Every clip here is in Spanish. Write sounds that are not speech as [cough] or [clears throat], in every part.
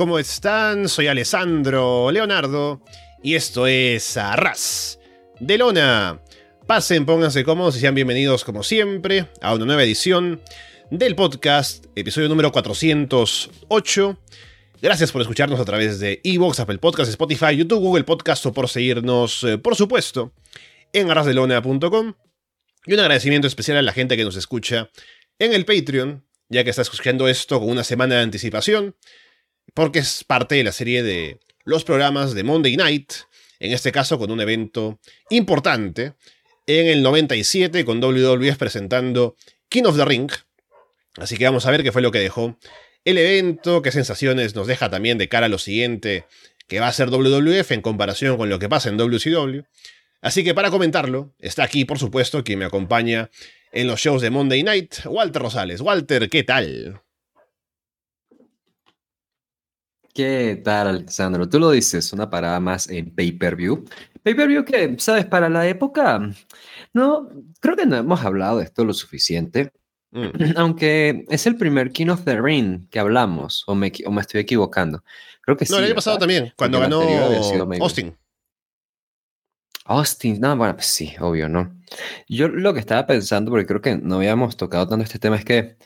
¿cómo están? Soy Alessandro Leonardo y esto es Arras de Lona. Pasen, pónganse cómodos y sean bienvenidos como siempre a una nueva edición del podcast, episodio número 408. Gracias por escucharnos a través de Evox, Apple Podcasts, Spotify, YouTube, Google Podcast o por seguirnos, eh, por supuesto, en arrasdelona.com. Y un agradecimiento especial a la gente que nos escucha en el Patreon, ya que está escuchando esto con una semana de anticipación, porque es parte de la serie de los programas de Monday Night, en este caso con un evento importante, en el 97 con WWF presentando King of the Ring. Así que vamos a ver qué fue lo que dejó el evento, qué sensaciones nos deja también de cara a lo siguiente que va a ser WWF en comparación con lo que pasa en WCW. Así que para comentarlo, está aquí, por supuesto, quien me acompaña en los shows de Monday Night, Walter Rosales. Walter, ¿qué tal? ¿Qué tal, Alexandro? Tú lo dices, una parada más en pay-per-view. Pay-per-view que, ¿sabes? Para la época, no, creo que no hemos hablado de esto lo suficiente. Mm. [clears throat] Aunque es el primer King of the Ring que hablamos, o me, o me estoy equivocando. Creo que sí. No, el año pasado también, cuando ganó Austin. Austin, no, bueno, pues sí, obvio, ¿no? Yo lo que estaba pensando, porque creo que no habíamos tocado tanto este tema, es que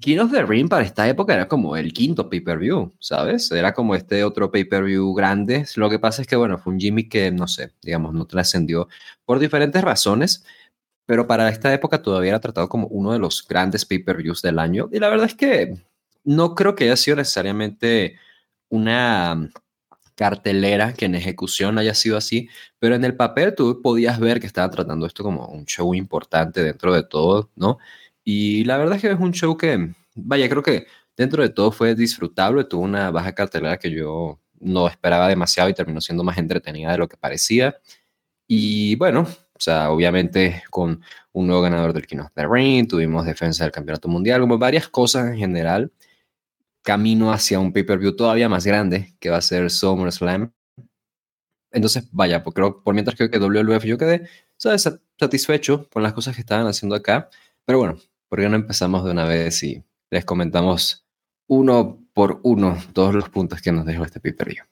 King of the Ring para esta época era como el quinto pay-per-view, ¿sabes? Era como este otro pay-per-view grande. Lo que pasa es que, bueno, fue un Jimmy que, no sé, digamos, no trascendió por diferentes razones, pero para esta época todavía era tratado como uno de los grandes pay-per-views del año. Y la verdad es que no creo que haya sido necesariamente una cartelera que en ejecución haya sido así, pero en el papel tú podías ver que estaban tratando esto como un show importante dentro de todo, ¿no? Y la verdad es que es un show que, vaya, creo que dentro de todo fue disfrutable, tuvo una baja cartelera que yo no esperaba demasiado y terminó siendo más entretenida de lo que parecía. Y bueno, o sea, obviamente con un nuevo ganador del King of the Ring, tuvimos defensa del Campeonato Mundial, como varias cosas en general camino hacia un pay-per-view todavía más grande, que va a ser SummerSlam. Entonces, vaya, pues creo, por mientras creo que WWF yo quedé ¿sabes? satisfecho con las cosas que estaban haciendo acá. Pero bueno, ¿por qué no empezamos de una vez y les comentamos uno por uno todos los puntos que nos dejó este pay-per-view?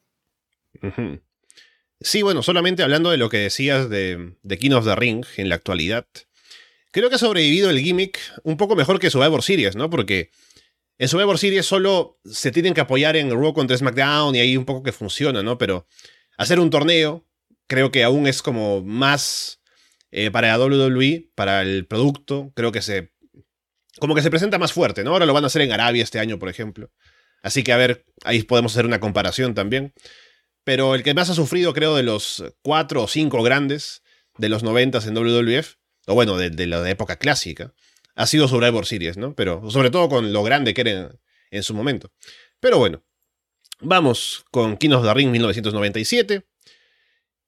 Sí, bueno, solamente hablando de lo que decías de, de King of the Ring en la actualidad, creo que ha sobrevivido el gimmick un poco mejor que Survivor Series, ¿no? Porque en Survivor Series solo se tienen que apoyar en Raw contra SmackDown y ahí un poco que funciona, ¿no? Pero hacer un torneo creo que aún es como más eh, para WWE, para el producto, creo que se... Como que se presenta más fuerte, ¿no? Ahora lo van a hacer en Arabia este año, por ejemplo. Así que a ver, ahí podemos hacer una comparación también. Pero el que más ha sufrido, creo, de los cuatro o cinco grandes de los noventas en WWF, o bueno, de, la época clásica, ha sido Survivor Series, ¿no? Pero sobre todo con lo grande que era en, su momento. Pero bueno, vamos con King of the Ring 1997.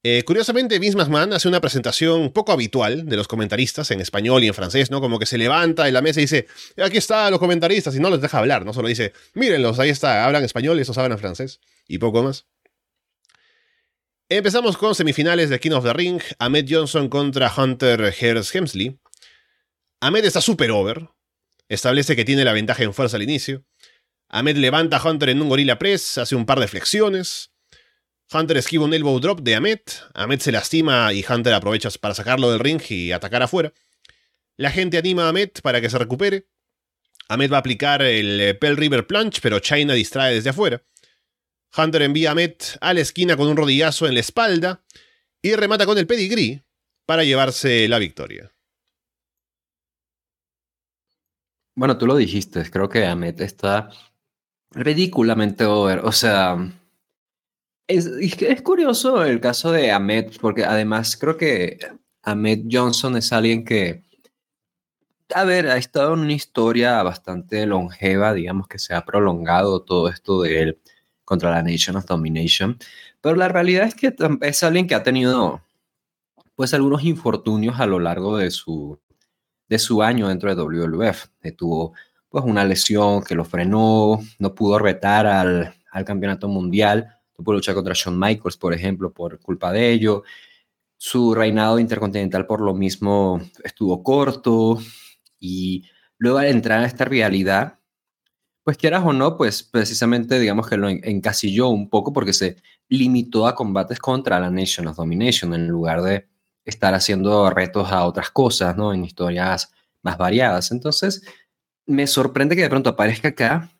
Eh, curiosamente, Vince McMahon hace una presentación poco habitual de los comentaristas en español y en francés, ¿no? Como que se levanta de la mesa y dice, aquí están los comentaristas, y no los deja hablar, ¿no? Solo dice, mírenlos, ahí está, hablan español y esos hablan francés, y poco más. Empezamos con semifinales de King of the Ring, Ahmed Johnson contra Hunter Hearst Hemsley. Ahmed está súper over. Establece que tiene la ventaja en fuerza al inicio. Ahmed levanta a Hunter en un gorila press, hace un par de flexiones. Hunter esquiva un elbow drop de Ahmed. Ahmed se lastima y Hunter aprovecha para sacarlo del ring y atacar afuera. La gente anima a Ahmed para que se recupere. Ahmed va a aplicar el eh, Pell River Plunge, pero China distrae desde afuera. Hunter envía a Ahmed a la esquina con un rodillazo en la espalda y remata con el pedigree para llevarse la victoria. Bueno, tú lo dijiste, creo que Ahmed está ridículamente over. O sea, es, es curioso el caso de Ahmed, porque además creo que Ahmed Johnson es alguien que, a ver, ha estado en una historia bastante longeva, digamos que se ha prolongado todo esto de él contra la Nation of Domination, pero la realidad es que es alguien que ha tenido pues algunos infortunios a lo largo de su de su año dentro de WWF. Tuvo pues una lesión que lo frenó, no pudo retar al, al campeonato mundial, no luchar contra Shawn Michaels, por ejemplo, por culpa de ello. Su reinado intercontinental por lo mismo estuvo corto y luego al entrar a esta realidad, pues quieras o no, pues precisamente digamos que lo encasilló un poco porque se limitó a combates contra la Nation of Domination en lugar de estar haciendo retos a otras cosas, ¿no? En historias más variadas. Entonces, me sorprende que de pronto aparezca acá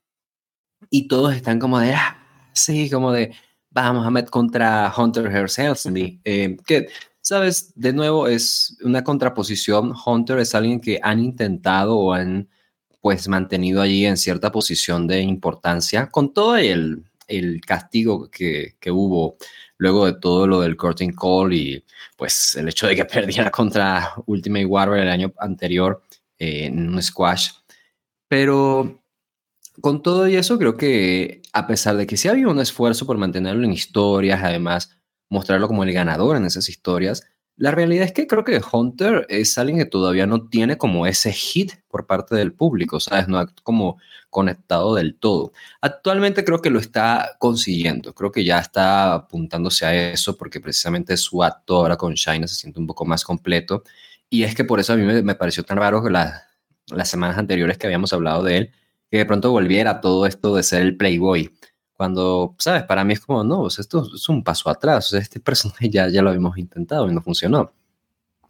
y todos están como de, ah, sí, como de, vamos a meter contra Hunter Hearst. Eh, que, sabes, de nuevo es una contraposición. Hunter es alguien que han intentado o han pues mantenido allí en cierta posición de importancia con todo el, el castigo que, que, hubo luego de todo lo del curtain call y pues el hecho de que [laughs] perdiera contra Ultimate Warrior el año anterior eh, en un squash. Pero con todo y eso, creo que a pesar de que sí había un esfuerzo por mantenerlo en historias, además mostrarlo como el ganador en esas historias, la realidad es que creo que Hunter es alguien que todavía no tiene como ese hit por parte del público, ¿sabes? No ha como conectado del todo. Actualmente creo que lo está consiguiendo, creo que ya está apuntándose a eso porque precisamente su acto ahora con China se siente un poco más completo y es que por eso a mí me, pareció tan raro que las semanas anteriores que habíamos hablado de él, de pronto volviera todo esto de ser el playboy cuando, ¿sabes? Para mí es como, no, esto es un paso atrás. O este [laughs] personaje ya, ya lo habíamos intentado y no funcionó.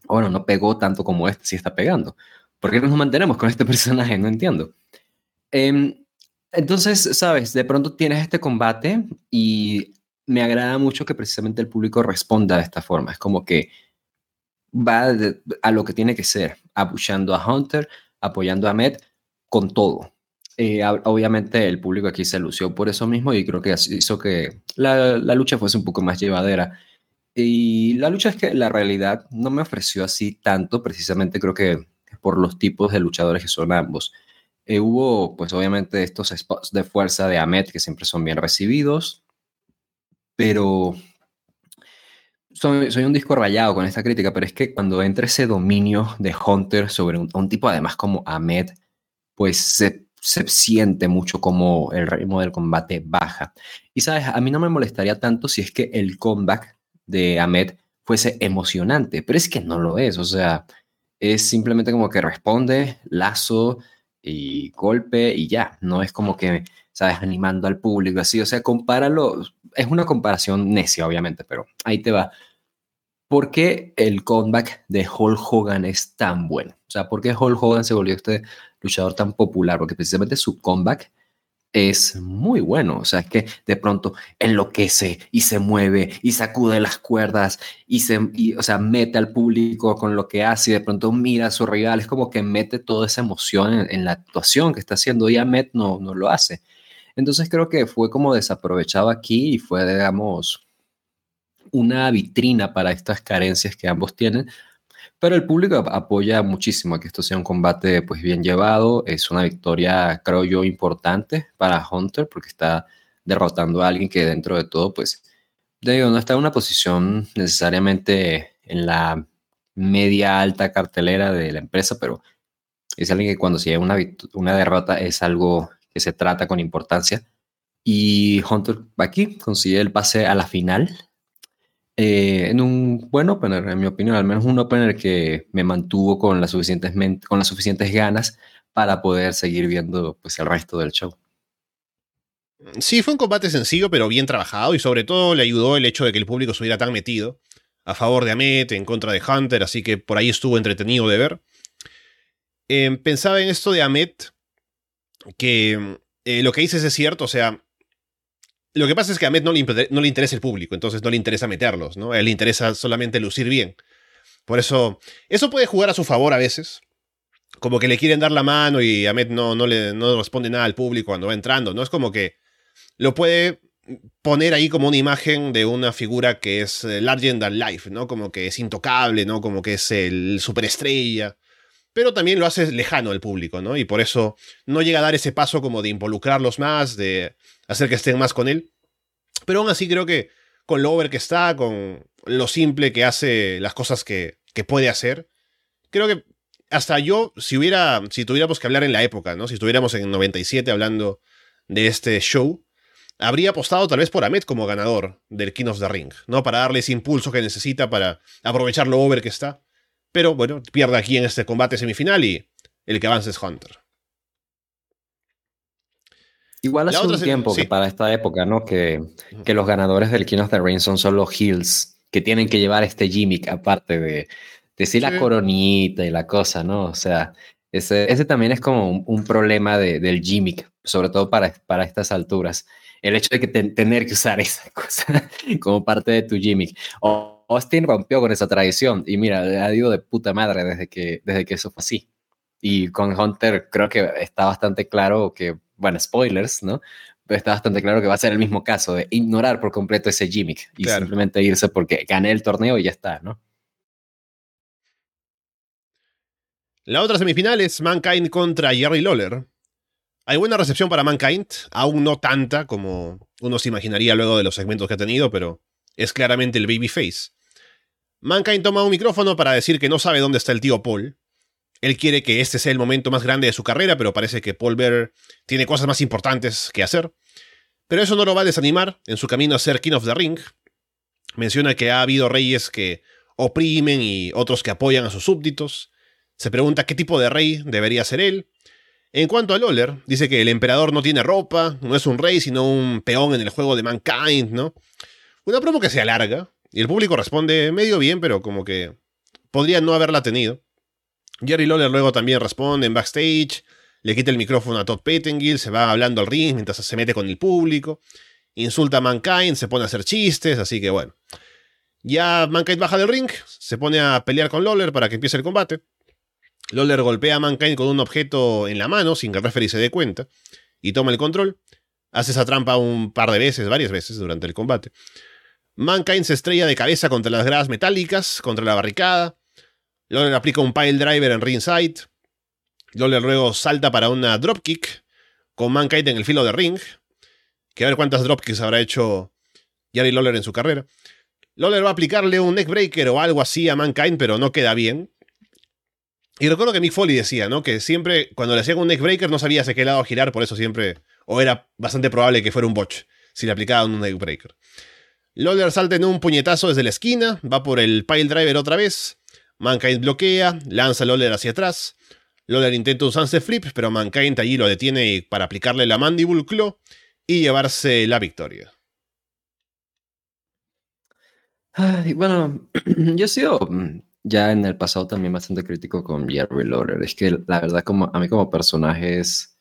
bueno, no pegó tanto como este, sí está pegando. ¿Por qué nos mantenemos con este [laughs] personaje? No entiendo. Em, entonces, ¿sabes? De pronto tienes este combate y me agrada mucho que precisamente el público responda de esta forma. Es como que va a lo que tiene que ser, apoyando a Hunter, apoyando a Med con todo. Eh, obviamente el público aquí se lució por eso mismo y creo que hizo que la, lucha fuese un poco más llevadera. Y la lucha es que la realidad no me ofreció así tanto, precisamente creo que por los tipos de luchadores que son ambos. Eh, hubo, pues obviamente, estos spots de fuerza de Ahmed que siempre son bien recibidos, pero soy, soy, un disco rayado con esta crítica, pero es que cuando entra ese dominio de Hunter sobre un, un tipo además como Ahmed, pues se se siente mucho como el ritmo del combate baja. Y sabes, a mí no me molestaría tanto si es que el comeback de Ahmed fuese emocionante, pero es que no lo es, o sea, es simplemente como que responde, lazo y golpe y ya, no es como que, sabes, animando al público así, o sea, compáralo, es una comparación necia, obviamente, pero ahí te va. ¿Por qué el comeback de Hulk Hogan es tan bueno? O sea, ¿por qué Hulk Hogan se volvió este luchador tan popular, porque precisamente su comeback es muy bueno. O sea, es que de pronto enloquece y se mueve y sacude las cuerdas y se, o sea, mete al público con lo que hace y de pronto mira a su rival. Es como que mete toda esa emoción en, la actuación que está haciendo y Ahmed no, no lo hace. Entonces creo que fue como desaprovechado aquí y fue, digamos, una vitrina para estas carencias que ambos tienen, pero el público apoya muchísimo a que esto sea un combate pues bien llevado. Es una victoria, creo yo, importante para Hunter porque está derrotando a alguien que dentro de todo, pues, digo, no está en una posición necesariamente en la media alta cartelera de la empresa, pero es alguien que cuando se lleva una, una derrota es algo que se trata con importancia. Y Hunter aquí consigue el pase a la final eh, en un buen opener, en mi opinión, al menos un opener que me mantuvo con las suficientes, con las suficientes ganas para poder seguir viendo pues, el resto del show. Sí, fue un combate sencillo, pero bien trabajado y sobre todo le ayudó el hecho de que el público estuviera tan metido a favor de Amet, en contra de Hunter, así que por ahí estuvo entretenido de ver. Eh, pensaba en esto de Amet, que eh, lo que dices es cierto, o sea, lo que pasa es que a Ahmed no le, interesa el público, entonces no le interesa meterlos, ¿no? A él le interesa solamente lucir bien. Por eso, eso puede jugar a su favor a veces. Como que le quieren dar la mano y Ahmed no, no le no responde nada al público cuando va entrando, ¿no? Es como que lo puede poner ahí como una imagen de una figura que es eh, larger than life, ¿no? Como que es intocable, ¿no? Como que es el superestrella. Pero también lo hace lejano al público, ¿no? Y por eso no llega a dar ese paso como de involucrarlos más, de hacer que estén más con él. Pero aún así creo que con lo over que está, con lo simple que hace las cosas que, que puede hacer, creo que hasta yo, si hubiera, si tuviéramos que hablar en la época, ¿no? Si estuviéramos en 97 hablando de este show, habría apostado tal vez por Ahmed como ganador del King of the Ring, ¿no? Para darle ese impulso que necesita para aprovechar lo over que está. Pero bueno, pierde aquí en este combate semifinal y el que avanza es Hunter. Igual hace un tiempo que para esta época, ¿no? Que, que los ganadores del King of the Ring son solo heels, que tienen que llevar este gimmick aparte de decir la coronita y la cosa, ¿no? O sea, ese, ese también es como un, problema de, del gimmick, sobre todo para, para estas alturas. El hecho de que tener que usar esa [laughs] cosa como parte de tu gimmick. Austin rompió con esa tradición y mira, ha ido de puta madre desde que, desde que eso fue así. Y con Hunter creo que está bastante claro que bueno, spoilers, ¿no? Pero está bastante claro que va a ser el mismo caso de ignorar por completo ese gimmick y simplemente irse porque gané el torneo y ya está, ¿no? La otra semifinal es Mankind contra Jerry Lawler. Hay buena recepción para Mankind, aún no tanta como uno se imaginaría luego de los segmentos que ha tenido, pero es claramente el babyface. Mankind toma un micrófono para decir que no sabe dónde está el tío Paul, él quiere que este sea el momento más grande de su carrera, pero parece que Paul Bearer tiene cosas más importantes que hacer. Pero eso no lo va a desanimar en su camino a ser King of the Ring. Menciona que ha habido reyes que oprimen y otros que apoyan a sus súbditos. Se pregunta qué tipo de rey debería ser él. En cuanto a Loller, dice que el emperador no tiene ropa, no es un rey, sino un peón en el juego de Mankind, ¿no? Una promo que se alarga, y el público responde medio bien, pero como que podría no haberla tenido. Jerry Lawler luego también responde en backstage, le quita el micrófono a Todd Pettengill, se va hablando al ring mientras se mete con el público, insulta a Mankind, se pone a hacer chistes, así que bueno. Ya Mankind baja del ring, se pone a pelear con Lawler para que empiece el combate. Lawler golpea a Mankind con un objeto en la mano sin que el referee se dé cuenta y toma el control. Hace esa trampa un par de veces, varias veces durante el combate. Mankind se estrella de cabeza contra las gradas metálicas, contra la barricada. Lawler aplica un pile driver en ringside. Lawler luego salta para una dropkick con Mankind en el filo de ring. Que a ver cuántas dropkicks habrá hecho Jerry Lawler en su carrera. Lawler va a aplicarle un neckbreaker o algo así a Mankind, pero no queda bien. Y recuerdo que Mick Foley decía, ¿no? Que siempre, cuando le hacían un neckbreaker, no sabía hacia qué lado girar, por eso siempre. O era bastante probable que fuera un botch si le aplicaban un neckbreaker. Lawler salta en un puñetazo desde la esquina, va por el pile driver otra vez. Mankind bloquea, lanza a Lawler hacia atrás. Lawler intenta un sunset flip, pero Mankind allí lo detiene para aplicarle la Mandible Claw y llevarse la victoria. bueno, [clears throat] yo he sido mm, ya en el pasado también bastante crítico con Jerry Lawler. Es que la verdad, como, a mí como personaje es.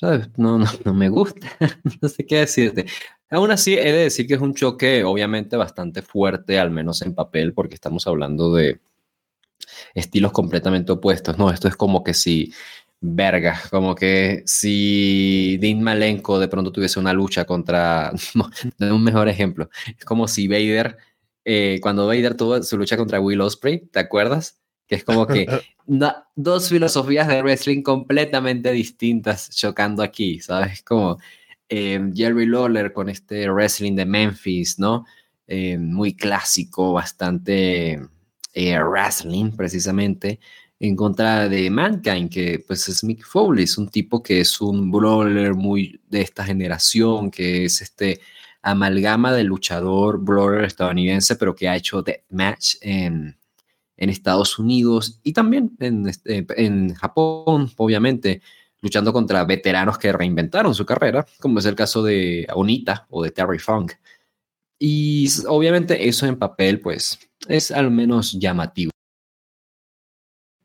No, no, no me gusta. [laughs] no sé qué decirte. Aún así, he de decir que es un choque obviamente bastante fuerte, al menos en papel, porque estamos hablando de estilos completamente opuestos. No, esto es como que si, verga, como que si Dean Malenko de pronto tuviese una lucha contra, [laughs] no, un mejor ejemplo, es como si Vader, eh, cuando Vader tuvo su lucha contra Will Ospreay, ¿te acuerdas? Que es como que [laughs] dos filosofías de wrestling completamente distintas chocando aquí, ¿sabes? Como Em, Jerry Lawler con este wrestling de Memphis, ¿no? Em, muy clásico, bastante eh, wrestling precisamente, en contra de Mankind, que pues es Mick Foley, es un tipo que es un brawler muy de esta generación, que es este amalgama de luchador brawler estadounidense, pero que ha hecho deathmatch en, en Estados Unidos y también en, este, en Japón, obviamente luchando contra veteranos que reinventaron su carrera, como es el caso de Onita o de Terry Funk. Y obviamente eso en papel, pues, es al menos llamativo.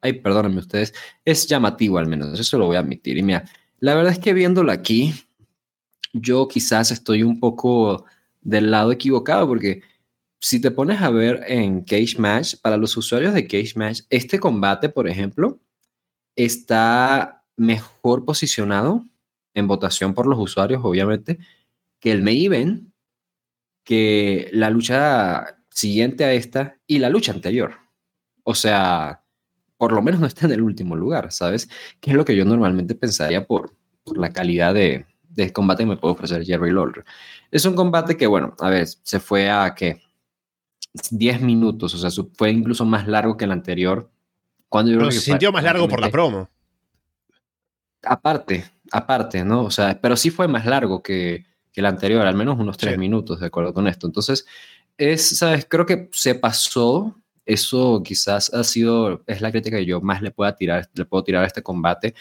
Ay, perdónenme ustedes, es llamativo al menos, eso lo voy a admitir. Y mira, la verdad es que viéndolo aquí, yo quizás estoy un poco del lado equivocado, porque si te pones a ver en Cage Match, para los usuarios de Cage Match, este combate, por ejemplo, está mejor posicionado en votación por los usuarios, obviamente, que el main event, que la lucha siguiente a esta y la lucha anterior. O sea, por lo menos no está en el último lugar, ¿sabes? Que es lo que yo normalmente pensaría por, la calidad de, combate que me puede ofrecer Jerry Lawler. Es un combate que, bueno, a ver, se fue a que 10 minutos, o sea, fue incluso más largo que el anterior. Cuando yo Pero se sintió más largo por la promo. Aparte, aparte, ¿no? O sea, pero sí fue más largo que, el anterior, al menos unos tres minutos, de acuerdo con esto. Entonces, es, ¿sabes? Creo que se pasó. Eso quizás ha sido, es la crítica que yo más le pueda tirar, le puedo tirar a este combate.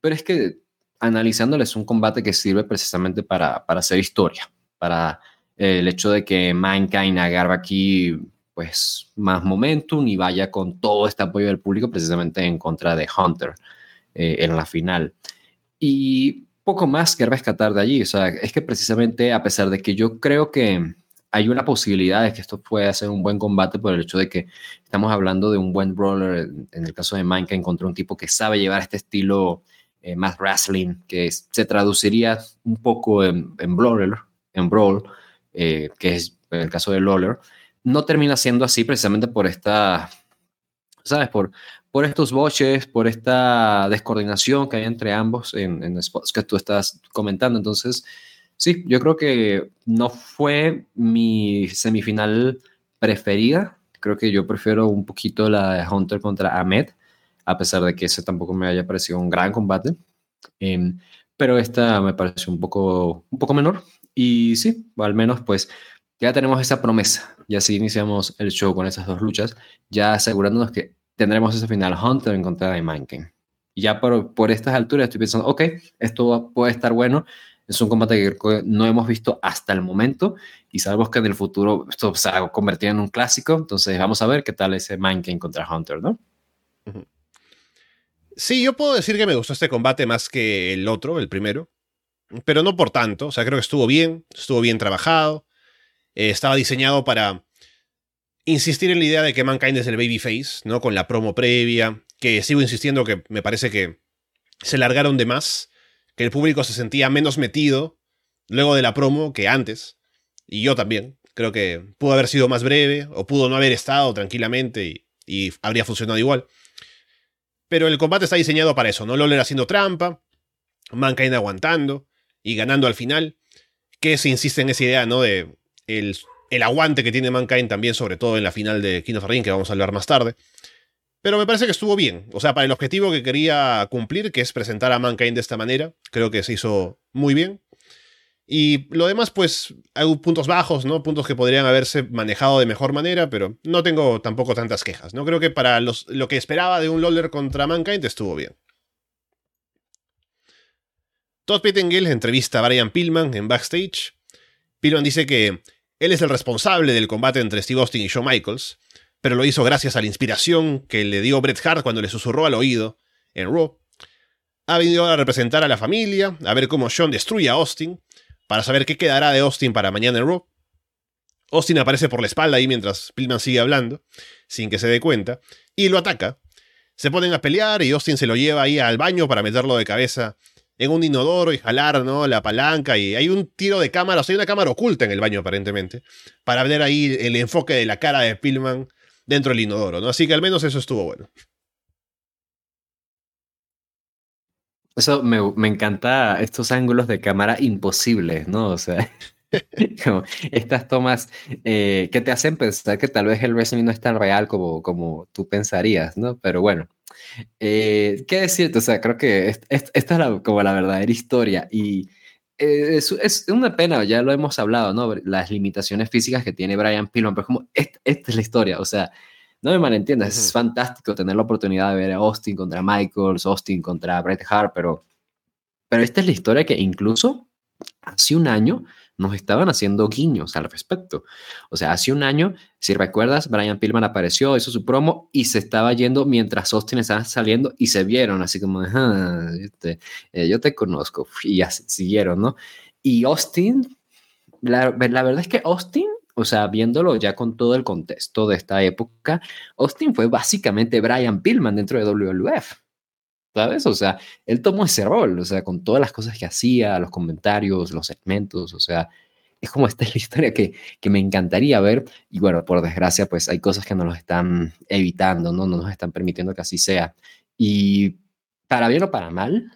Pero es que analizándolo, es un combate que sirve precisamente para, para hacer historia, para el hecho de que Mankind agarra aquí pues más momentum y vaya con todo este apoyo del público precisamente en contra de Hunter eh, en la final. Y poco más que rescatar de allí, o sea, es que precisamente a pesar de que yo creo que hay una posibilidad de que esto pueda ser un buen combate por el hecho de que estamos hablando de un buen brawler, en el caso de Mankind, contra un tipo que sabe llevar este estilo eh, más wrestling, que se traduciría un poco en, brawler, en brawl, eh, que es el caso de Lawler, no termina siendo así precisamente por esta, ¿sabes? Por, por estos boches, por esta descoordinación que hay entre ambos en, en spots que tú estás comentando. Entonces, sí, yo creo que no fue mi semifinal preferida. Creo que yo prefiero un poquito la de Hunter contra Ahmed, a pesar de que ese tampoco me haya parecido un gran combate. Em, pero esta me pareció un poco, un poco menor. Y sí, al menos pues ya tenemos esa promesa. Y así iniciamos el show con esas dos luchas, ya asegurándonos que tendremos ese final Hunter en contra de Mankind. Y ya por, por estas alturas estoy pensando, ok, esto puede estar bueno. Es un combate que no hemos visto hasta el momento y sabemos que en el futuro esto se va a convertir en un clásico. Entonces vamos a ver qué tal ese Mankind contra Hunter, ¿no? Sí, yo puedo decir que me gustó este combate más que el otro, el primero pero no por tanto. O sea, creo que estuvo bien, estuvo bien trabajado. Eh, estaba diseñado para insistir en la idea de que Mankind es el babyface, ¿no? Con la promo previa, que sigo insistiendo que me parece que se largaron de más, que el público se sentía menos metido luego de la promo que antes. Y yo también. Creo que pudo haber sido más breve, o pudo no haber estado tranquilamente y, habría funcionado igual. Pero el combate está diseñado para eso, ¿no? Loller haciendo trampa, Mankind aguantando, y ganando al final, que se insiste en esa idea, ¿no? De el, el aguante que tiene Mankind también, sobre todo en la final de King of Ring, que vamos a hablar más tarde. Pero me parece que estuvo bien. O sea, para el objetivo que quería cumplir, que es presentar a Mankind de esta manera, creo que se hizo muy bien. Y lo demás, pues, hay puntos bajos, ¿no? Puntos que podrían haberse manejado de mejor manera, pero no tengo tampoco tantas quejas, ¿no? Creo que para los, lo que esperaba de un Lawler contra Mankind estuvo bien. Todd Pettengill entrevista a Brian Pillman en backstage. Pillman dice que él es el responsable del combate entre Steve Austin y Shawn Michaels, pero lo hizo gracias a la inspiración que le dio Bret Hart cuando le susurró al oído en Raw. Ha venido a representar a la familia, a ver cómo Shawn destruye a Austin, para saber qué quedará de Austin para mañana en Raw. Austin aparece por la espalda ahí mientras Pillman sigue hablando, sin que se dé cuenta, y lo ataca. Se ponen a pelear y Austin se lo lleva ahí al baño para meterlo de cabeza en un inodoro y jalar, ¿no? La palanca y hay un tiro de cámara, o sea, hay una cámara oculta en el baño aparentemente, para ver ahí el enfoque de la cara de Pillman dentro del inodoro, ¿no? Así que al menos eso estuvo bueno. Eso me, encanta, estos ángulos de cámara imposibles, ¿no? O sea, [laughs] estas tomas eh, que te hacen pensar que tal vez el wrestling no es tan real como, como tú pensarías, ¿no? Pero bueno, eh, ¿Qué decirte? O sea, creo que esta es como la verdadera historia y eh, es, una pena, ya lo hemos hablado, ¿no? Las limitaciones físicas que tiene Brian Pillman, pero como esta, es la historia, o sea, no me malentiendas, es fantástico tener la oportunidad de ver a Austin contra Michaels, Austin contra Bret Hart, pero, pero esta es la historia que incluso hace un año nos estaban haciendo guiños al respecto. O sea, hace un año, si recuerdas, Brian Pillman apareció, hizo su promo y se estaba yendo mientras Austin estaba saliendo y se vieron, así como, ah, eh, yo te conozco, y ya siguieron, ¿no? Y Austin, la, la verdad es que Austin o sea, viéndolo ya con todo el contexto de esta época, Austin fue básicamente Brian Pillman dentro de WWF. ¿Sabes? O sea, él tomó ese rol, o sea, con todas las cosas que hacía, los comentarios, los segmentos, o sea, es como esta [laughs] es la historia que, que me encantaría ver. Y bueno, por desgracia, pues hay cosas que nos lo están evitando, ¿no? No nos están permitiendo que así sea. Y para bien o para mal,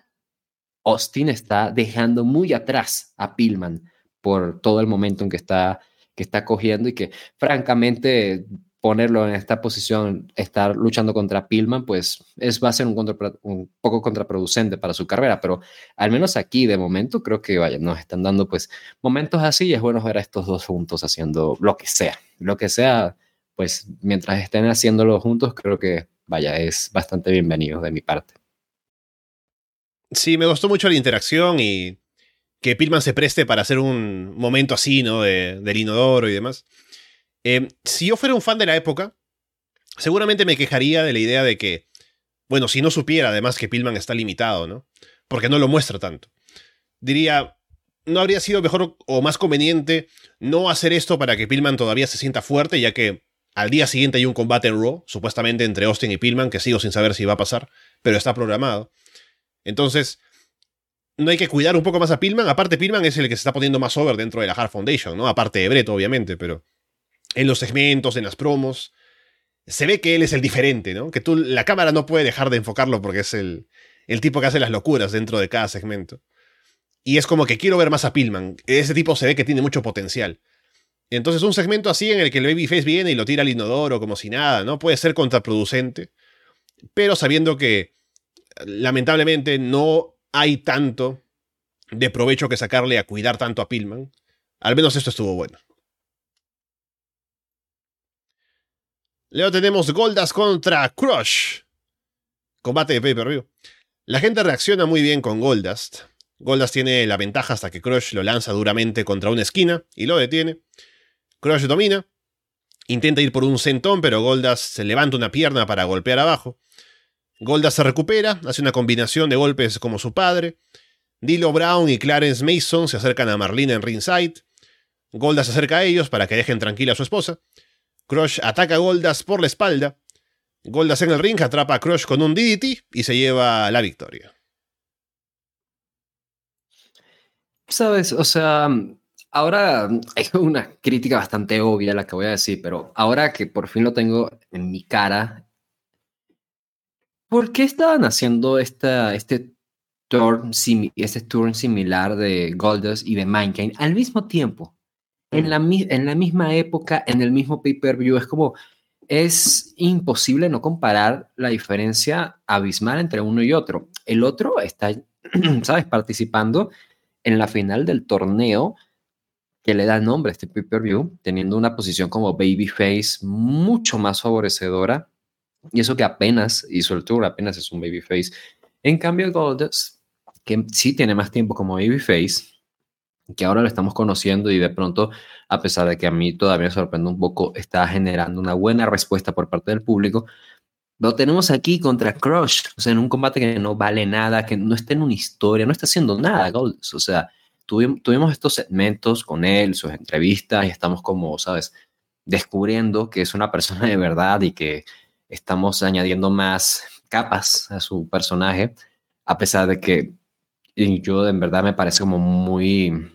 Austin está dejando muy atrás a Pillman por todo el momento en que está, que está cogiendo y que francamente ponerlo en esta posición, estar luchando contra Pillman, pues es, va a ser un, un, poco contraproducente para su carrera, pero al menos aquí de momento creo que vaya, nos están dando pues momentos así y es bueno ver a estos dos juntos haciendo lo que sea, lo que sea, pues mientras estén haciéndolo juntos creo que vaya, es bastante bienvenido de mi parte. Sí, me gustó mucho la interacción y que Pillman se preste para hacer un momento así, ¿no? De, del inodoro y demás. Eh, si yo fuera un fan de la época, seguramente me quejaría de la idea de que, bueno, si no supiera además que Pillman está limitado, ¿no? Porque no lo muestra tanto. Diría, ¿no habría sido mejor o más conveniente no hacer esto para que Pillman todavía se sienta fuerte, ya que al día siguiente hay un combate en Raw, supuestamente entre Austin y Pillman, que sigo sin saber si va a pasar, pero está programado. Entonces, no hay que cuidar un poco más a Pillman. Aparte, Pillman es el que se está poniendo más over dentro de la Hard Foundation, ¿no? Aparte de Brett, obviamente, pero en los segmentos, en las promos, se ve que él es el diferente, ¿no? Que tú, la cámara no puede dejar de enfocarlo porque es el, el tipo que hace las locuras dentro de cada segmento. Y es como que quiero ver más a Pillman. Ese tipo se ve que tiene mucho potencial. Entonces un segmento así en el que el babyface viene y lo tira al inodoro como si nada, ¿no? Puede ser contraproducente, pero sabiendo que lamentablemente no hay tanto de provecho que sacarle a cuidar tanto a Pillman, al menos esto estuvo bueno. Luego tenemos Goldas contra Crush. Combate de pay-per-view. La gente reacciona muy bien con Goldust. Goldust tiene la ventaja hasta que Crush lo lanza duramente contra una esquina y lo detiene. Crush domina. Intenta ir por un centón, pero Goldas se levanta una pierna para golpear abajo. Goldas se recupera, hace una combinación de golpes como su padre. Dilo Brown y Clarence Mason se acercan a Marlene en ringside. Goldas se acerca a ellos para que dejen tranquila a su esposa. Crush ataca a Goldas por la espalda. Goldas en el ring atrapa a Crush con un DDT y se lleva la victoria. Sabes, o sea, Ahora es una crítica bastante obvia la que voy a decir, pero ahora que por fin lo tengo en mi cara, ¿por qué estaban haciendo esta, este, turn, este turn similar de Goldust y de Mankind al mismo tiempo? En la, en la misma época, en el mismo pay-per-view, es como, es imposible no comparar la diferencia abismal entre uno y otro. El otro está, [clears throat] ¿sabes?, participando en la final del torneo que le da nombre a este pay-per-view, teniendo una posición como babyface mucho más favorecedora. Y eso que apenas hizo el tour, apenas es un babyface. En cambio, Goldust, que sí tiene más tiempo como babyface, que ahora lo estamos conociendo y de pronto, a pesar de que a mí todavía me sorprende un poco, está generando una buena respuesta por parte del público. Lo tenemos aquí contra Crush, o sea, en un combate que no vale nada, que no está en una historia, no está haciendo nada Goldust, o sea, tuvimos, estos segmentos con él, sus entrevistas, y estamos como, ¿sabes? Descubriendo que es una persona de verdad y que estamos añadiendo más capas a su personaje, a pesar de que yo en verdad me parece como muy,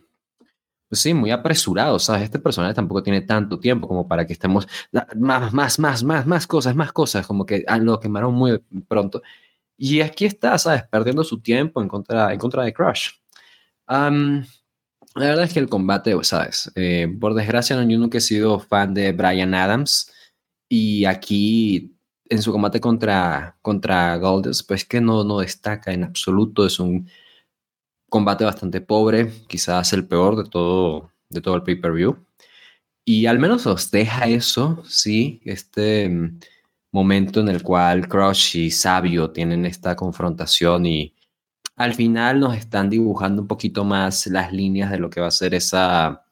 pues sí, muy apresurado, ¿sabes? Este personaje tampoco tiene tanto tiempo como para que estemos más, más, más, más, más cosas, más cosas, como que ah, lo quemaron muy pronto. Y aquí está, ¿sabes? Perdiendo su tiempo en contra, en contra de Crush la verdad es que el combate, sabes, eh, por desgracia yo nunca he sido fan de Brian Adams y aquí en su combate contra, contra pues que no, no destaca en absoluto, es un combate bastante pobre, quizás el peor de todo, de todo el pay-per-view. Y al menos os deja eso, sí, este mm, momento en el cual Crush y Sabio tienen esta confrontación y al final nos están dibujando un poquito más las líneas de lo que va a ser esa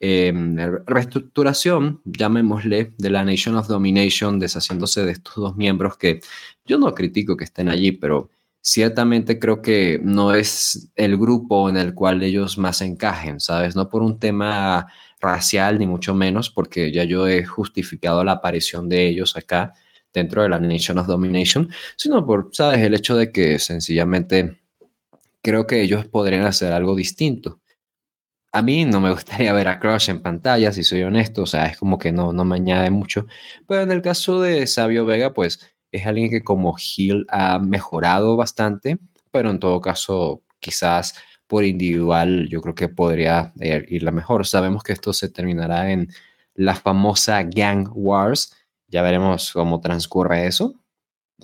em, reestructuración, llamémosle, de la Nation of Domination, deshaciéndose de estos dos miembros que yo no critico que estén allí, pero ciertamente creo que no es el grupo en el cual ellos más encajen, ¿sabes? No por un tema racial, ni mucho menos, porque ya yo he justificado la aparición de ellos acá dentro de la Nation of Domination, sino por, ¿sabes? El hecho de que sencillamente creo que ellos podrían hacer algo distinto. A mí no me gustaría ver a Crush en pantalla, si soy honesto, o sea, es como que no, no me añade mucho. Pero en el caso de Sabio Vega, pues es alguien que como Hill ha mejorado bastante, pero en todo caso, quizás por individual, yo creo que podría ir la mejor. Sabemos que esto se terminará en la famosa Gang Wars. Ya veremos cómo transcurre eso.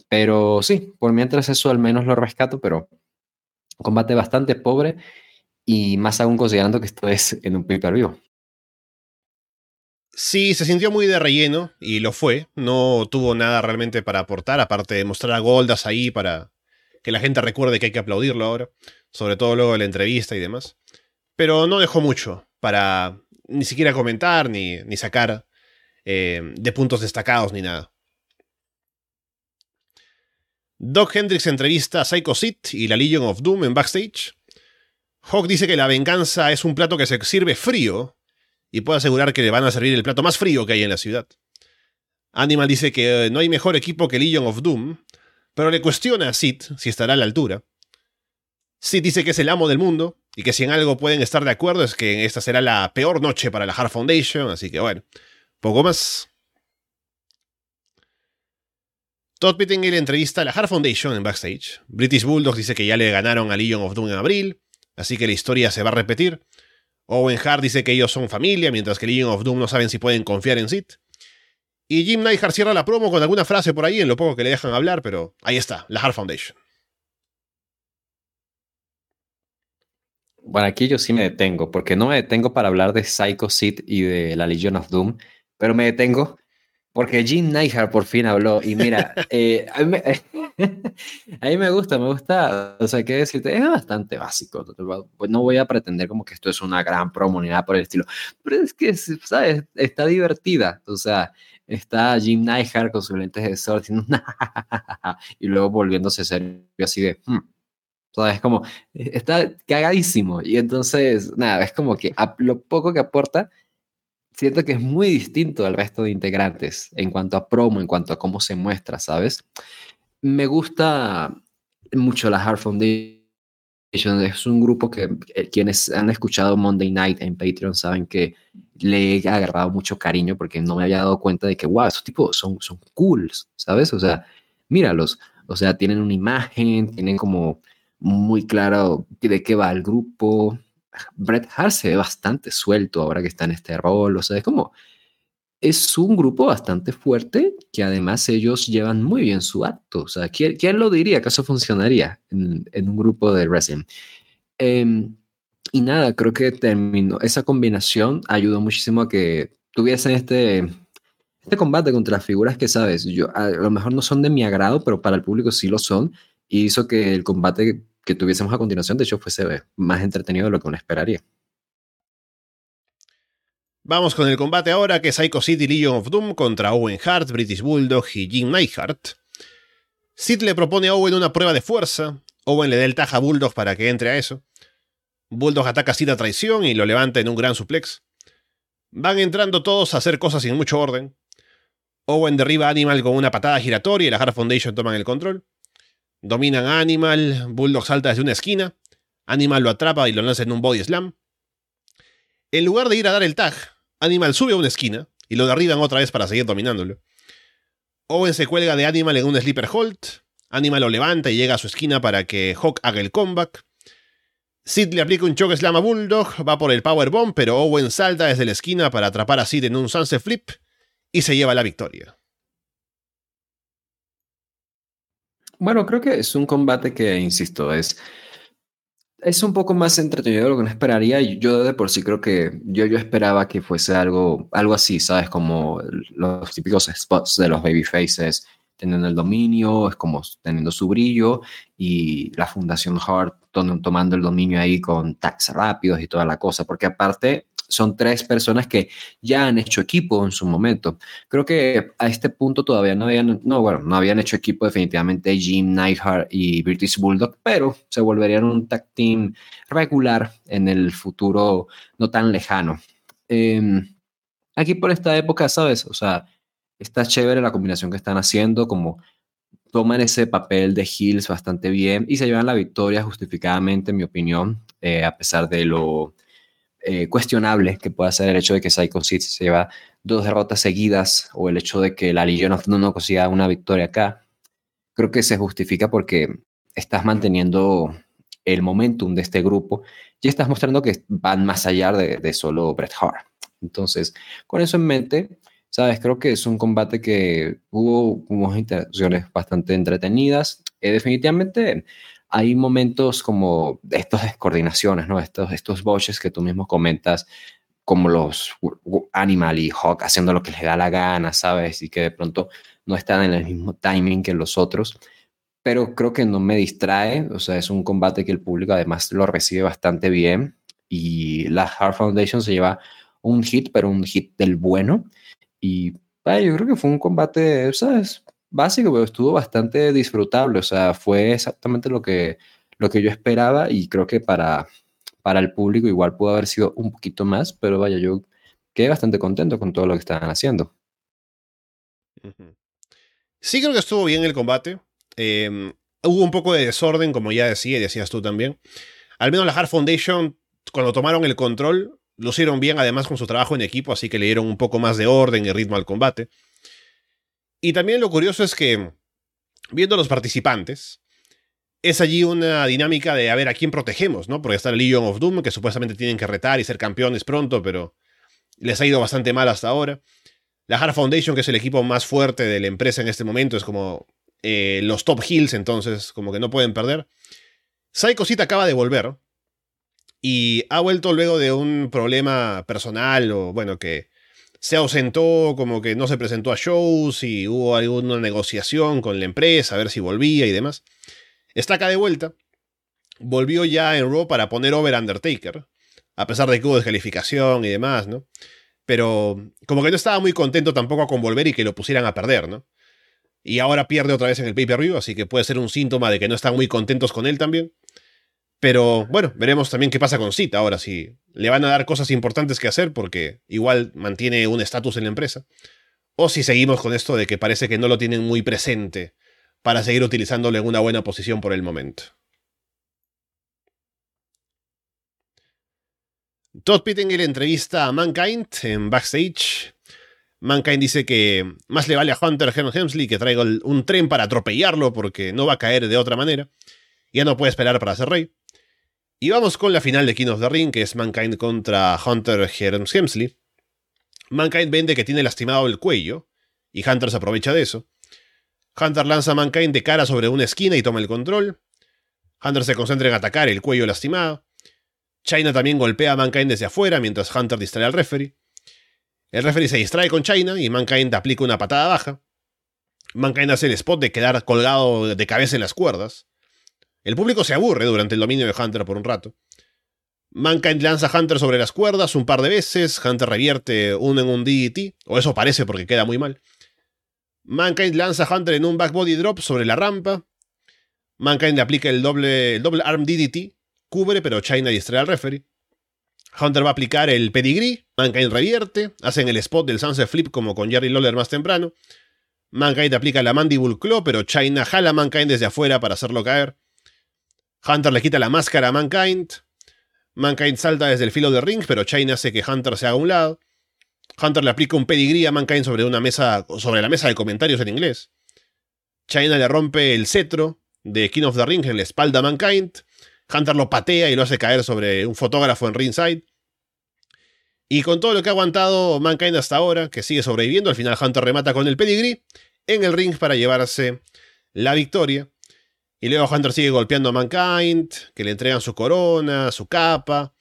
Pero sí, por mientras eso al menos lo rescato, pero combate bastante pobre y más aún considerando que esto es en un pay-per-view. Sí, se sintió muy de relleno y lo fue. No tuvo nada realmente para aportar, aparte de mostrar a Goldas ahí para que la gente recuerde que hay que aplaudirlo ahora, sobre todo luego de la entrevista y demás. Pero no dejó mucho para ni siquiera comentar ni, ni sacar eh, de puntos destacados ni nada. Doc Hendricks entrevista a Psycho Sid y la Legion of Doom en backstage. Hawk dice que la venganza es un plato que se sirve frío y puede asegurar que le van a servir el plato más frío que hay en la ciudad. Animal dice que eh, no hay mejor equipo que Legion of Doom, pero le cuestiona a Sid si estará a la altura. Sid dice que es el amo del mundo y que si en algo pueden estar de acuerdo es que esta será la peor noche para la Hard Foundation, así que bueno, poco más. Todd Pettingill entrevista a la Hard Foundation en backstage. British Bulldogs dice que ya le ganaron a Legion of Doom en abril, así que la historia se va a repetir. Owen Hart dice que ellos son familia, mientras que Legion of Doom no saben si pueden confiar en Sid. Y Jim Neidhart cierra la promo con alguna frase por ahí, en lo poco que le dejan hablar, pero ahí está, la Hard Foundation. Bueno, aquí yo sí me detengo, porque no me detengo para hablar de Psycho Sid y de la Legion of Doom, pero me detengo porque Jim Neidhart por fin habló. Y mira, [laughs] eh, [laughs] a, mí me, gusta, me gusta, o sea, qué decirte, es bastante básico. No voy a pretender como que esto es una gran promo ni nada por el estilo, pero es que, ¿sabes? Está divertida, o sea, está Jim Neidhart con sus lentes de sol [laughs] y luego volviéndose serio así de, hmm", ¿sabes? Como, e, está cagadísimo y entonces, nada, es como que lo poco que aporta, siento que es muy distinto al resto de integrantes en cuanto a promo, en cuanto a cómo se muestra, ¿sabes? Me gusta mucho la Hard Foundation. Es un grupo que eh, quienes han escuchado Monday Night en Patreon saben que le he agarrado mucho cariño porque no me había dado cuenta de que, wow, esos tipos son, son cool, ¿sabes? O sea, míralos. O sea, tienen una imagen, tienen como muy claro de qué va el grupo. Bret Hart se ve bastante suelto ahora que está en este rol. O sea, es como, es un grupo bastante fuerte que además ellos llevan muy bien su acto. O sea, ¿quién, quién lo diría que eso funcionaría en, en un grupo de wrestling? Eh, y nada, creo que terminó. Esa combinación ayudó muchísimo a que tuviesen este, este combate contra las figuras que, sabes, yo, a lo mejor no son de mi agrado, pero para el público sí lo son. Y hizo que el combate que tuviésemos a continuación, de hecho, fuese más entretenido de lo que uno esperaría. Vamos con el combate ahora, que es Psycho City Legion of Doom contra Owen Hart, British Bulldog y Jim Neidhart. Sid le propone a Owen una prueba de fuerza. Owen le da el taja a Bulldog para que entre a eso. Bulldog ataca a traición y lo levanta en un gran suplex. Van entrando todos a hacer cosas sin mucho orden. Owen derriba a Animal con una patada giratoria y la Hard Foundation toman el control. Dominan a Animal, Bulldog salta desde una esquina. Animal lo atrapa y lo lanza en un body slam. En lugar de ir a dar el tag, Animal sube a una esquina y lo derriban otra vez para seguir dominándolo. Owen se cuelga de Animal en un sleeper hold. Animal lo levanta y llega a su esquina para que Hawk haga el comeback. Sid le aplica un choke slam a Bulldog, va por el powerbomb, pero Owen salta desde la esquina para atrapar a Sid en un sunset flip y se lleva la victoria. Bueno, creo que es un combate que, insisto, es, es un poco más entretenido de lo que no esperaría. Yo de por sí creo que yo, yo esperaba que fuese algo, algo así, ¿sabes? Como los típicos spots de los babyfaces teniendo el dominio, es como teniendo su brillo y la Fundación Hart tomando el dominio ahí con tags rápidos y toda la cosa, porque aparte son tres personas que ya han hecho equipo en su momento. Creo que a este punto todavía no habían, no, bueno, no habían hecho equipo definitivamente Jim Neidhart y British Bulldog, pero se volverían un tag team regular en el futuro no tan lejano. Em, aquí por esta época, ¿sabes? O sea, está chévere la combinación que están haciendo, como toman ese papel de Hills bastante bien y se llevan la victoria justificadamente, en mi opinión, eh, a pesar de lo eh, cuestionable que pueda ser el hecho de que Psycho Sid se lleva dos derrotas seguidas o el hecho de que la Legion of no consiga una victoria acá. Creo que se justifica porque estás manteniendo el momentum de este grupo y estás mostrando que van más allá de, de solo Bret Hart. Entonces, con eso en mente, ¿Sabes? Creo que es un combate que hubo unas interacciones bastante entretenidas. Eh, definitivamente hay momentos como estas descoordinaciones, ¿no? Estos, estos boches que tú mismo comentas, como los Animal y Hawk haciendo lo que les da la gana, ¿sabes? Y que de pronto no están en el mismo timing que los otros. pero creo que no me distrae, o sea, es un combate que el público además lo recibe bastante bien y la Hard Foundation se lleva un hit, pero un hit del bueno y yo creo que fue un combate, ¿sabes? Básico, pero estuvo bastante disfrutable, o sea, fue exactamente lo que, lo que yo esperaba y creo que para, para el público igual pudo haber sido un poquito más, pero vaya, yo quedé bastante contento con todo lo que estaban haciendo. Sí creo que estuvo bien el combate. Em, hubo un poco de desorden, como ya decía y decías tú también. Al menos la Hard Foundation, cuando tomaron el control, lo hicieron bien además con su trabajo en equipo, así que le dieron un poco más de orden y ritmo al combate. Y también lo curioso es que, viendo a los participantes, es allí una dinámica de a ver a quién protegemos, ¿no? Porque está el Legion of Doom, que supuestamente tienen que retar y ser campeones pronto, pero les ha ido bastante mal hasta ahora. La Hard Foundation, que es el equipo más fuerte de la empresa en este momento, es como eh, los top heels, entonces como que no pueden perder. Psycho City acaba de volver y ha vuelto luego de un problema personal o bueno que se ausentó, como que no se presentó a shows y hubo alguna negociación con la empresa a ver si volvía y demás. Está acá de vuelta. Volvió ya en Raw para poner over Undertaker, a pesar de que hubo descalificación y demás, ¿no? Pero como que no estaba muy contento tampoco con volver y que lo pusieran a perder, ¿no? Y ahora pierde otra vez en el pay-per-view, así que puede ser un síntoma de que no están muy contentos con él también. Pero bueno, veremos también qué pasa con Cita ahora, si le van a dar cosas importantes que hacer porque igual mantiene un estatus en la empresa. O si seguimos con esto de que parece que no lo tienen muy presente para seguir utilizándolo en una buena posición por el momento. Todd Pittengill entrevista a Mankind en backstage. Mankind dice que más le vale a Hunter Hemsley que traiga un tren para atropellarlo porque no va a caer de otra manera. Ya no puede esperar para ser rey. Y vamos con la final de King of the Ring, que es Mankind contra Hunter Hearns Hemsley. Mankind vende que tiene lastimado el cuello, y Hunter se aprovecha de eso. Hunter lanza a Mankind de cara sobre una esquina y toma el control. Hunter se concentra en atacar el cuello lastimado. China también golpea a Mankind desde afuera mientras Hunter distrae al referee. El referee se distrae con China y Mankind aplica una patada baja. Mankind hace el spot de quedar colgado de cabeza en las cuerdas. El público se aburre durante el dominio de Hunter por un rato. Mankind lanza a Hunter sobre las cuerdas un par de veces, Hunter revierte uno en un DDT, o eso parece porque queda muy mal. Mankind lanza a Hunter en un back body drop sobre la rampa. Mankind le aplica el doble, el doble arm DDT, cubre pero China distrae al referee. Hunter va a aplicar el pedigree, Mankind revierte, hacen el spot del sunset flip como con Jerry Lawler más temprano. Mankind aplica la mandible claw, pero China jala a Mankind desde afuera para hacerlo caer. Hunter le quita la máscara a Mankind. Mankind salta desde el filo de ring, pero China hace que Hunter se haga a un lado. Hunter le aplica un pedigrí a Mankind sobre, una mesa, sobre la mesa de comentarios en inglés. China le rompe el cetro de King of the Ring en la espalda a Mankind. Hunter lo patea y lo hace caer sobre un fotógrafo en ringside. Y con todo lo que ha aguantado Mankind hasta ahora, que sigue sobreviviendo, al final Hunter remata con el pedigree en el ring para llevarse la victoria. Y luego Hunter sigue golpeando a Mankind, que le entregan su corona, su capa.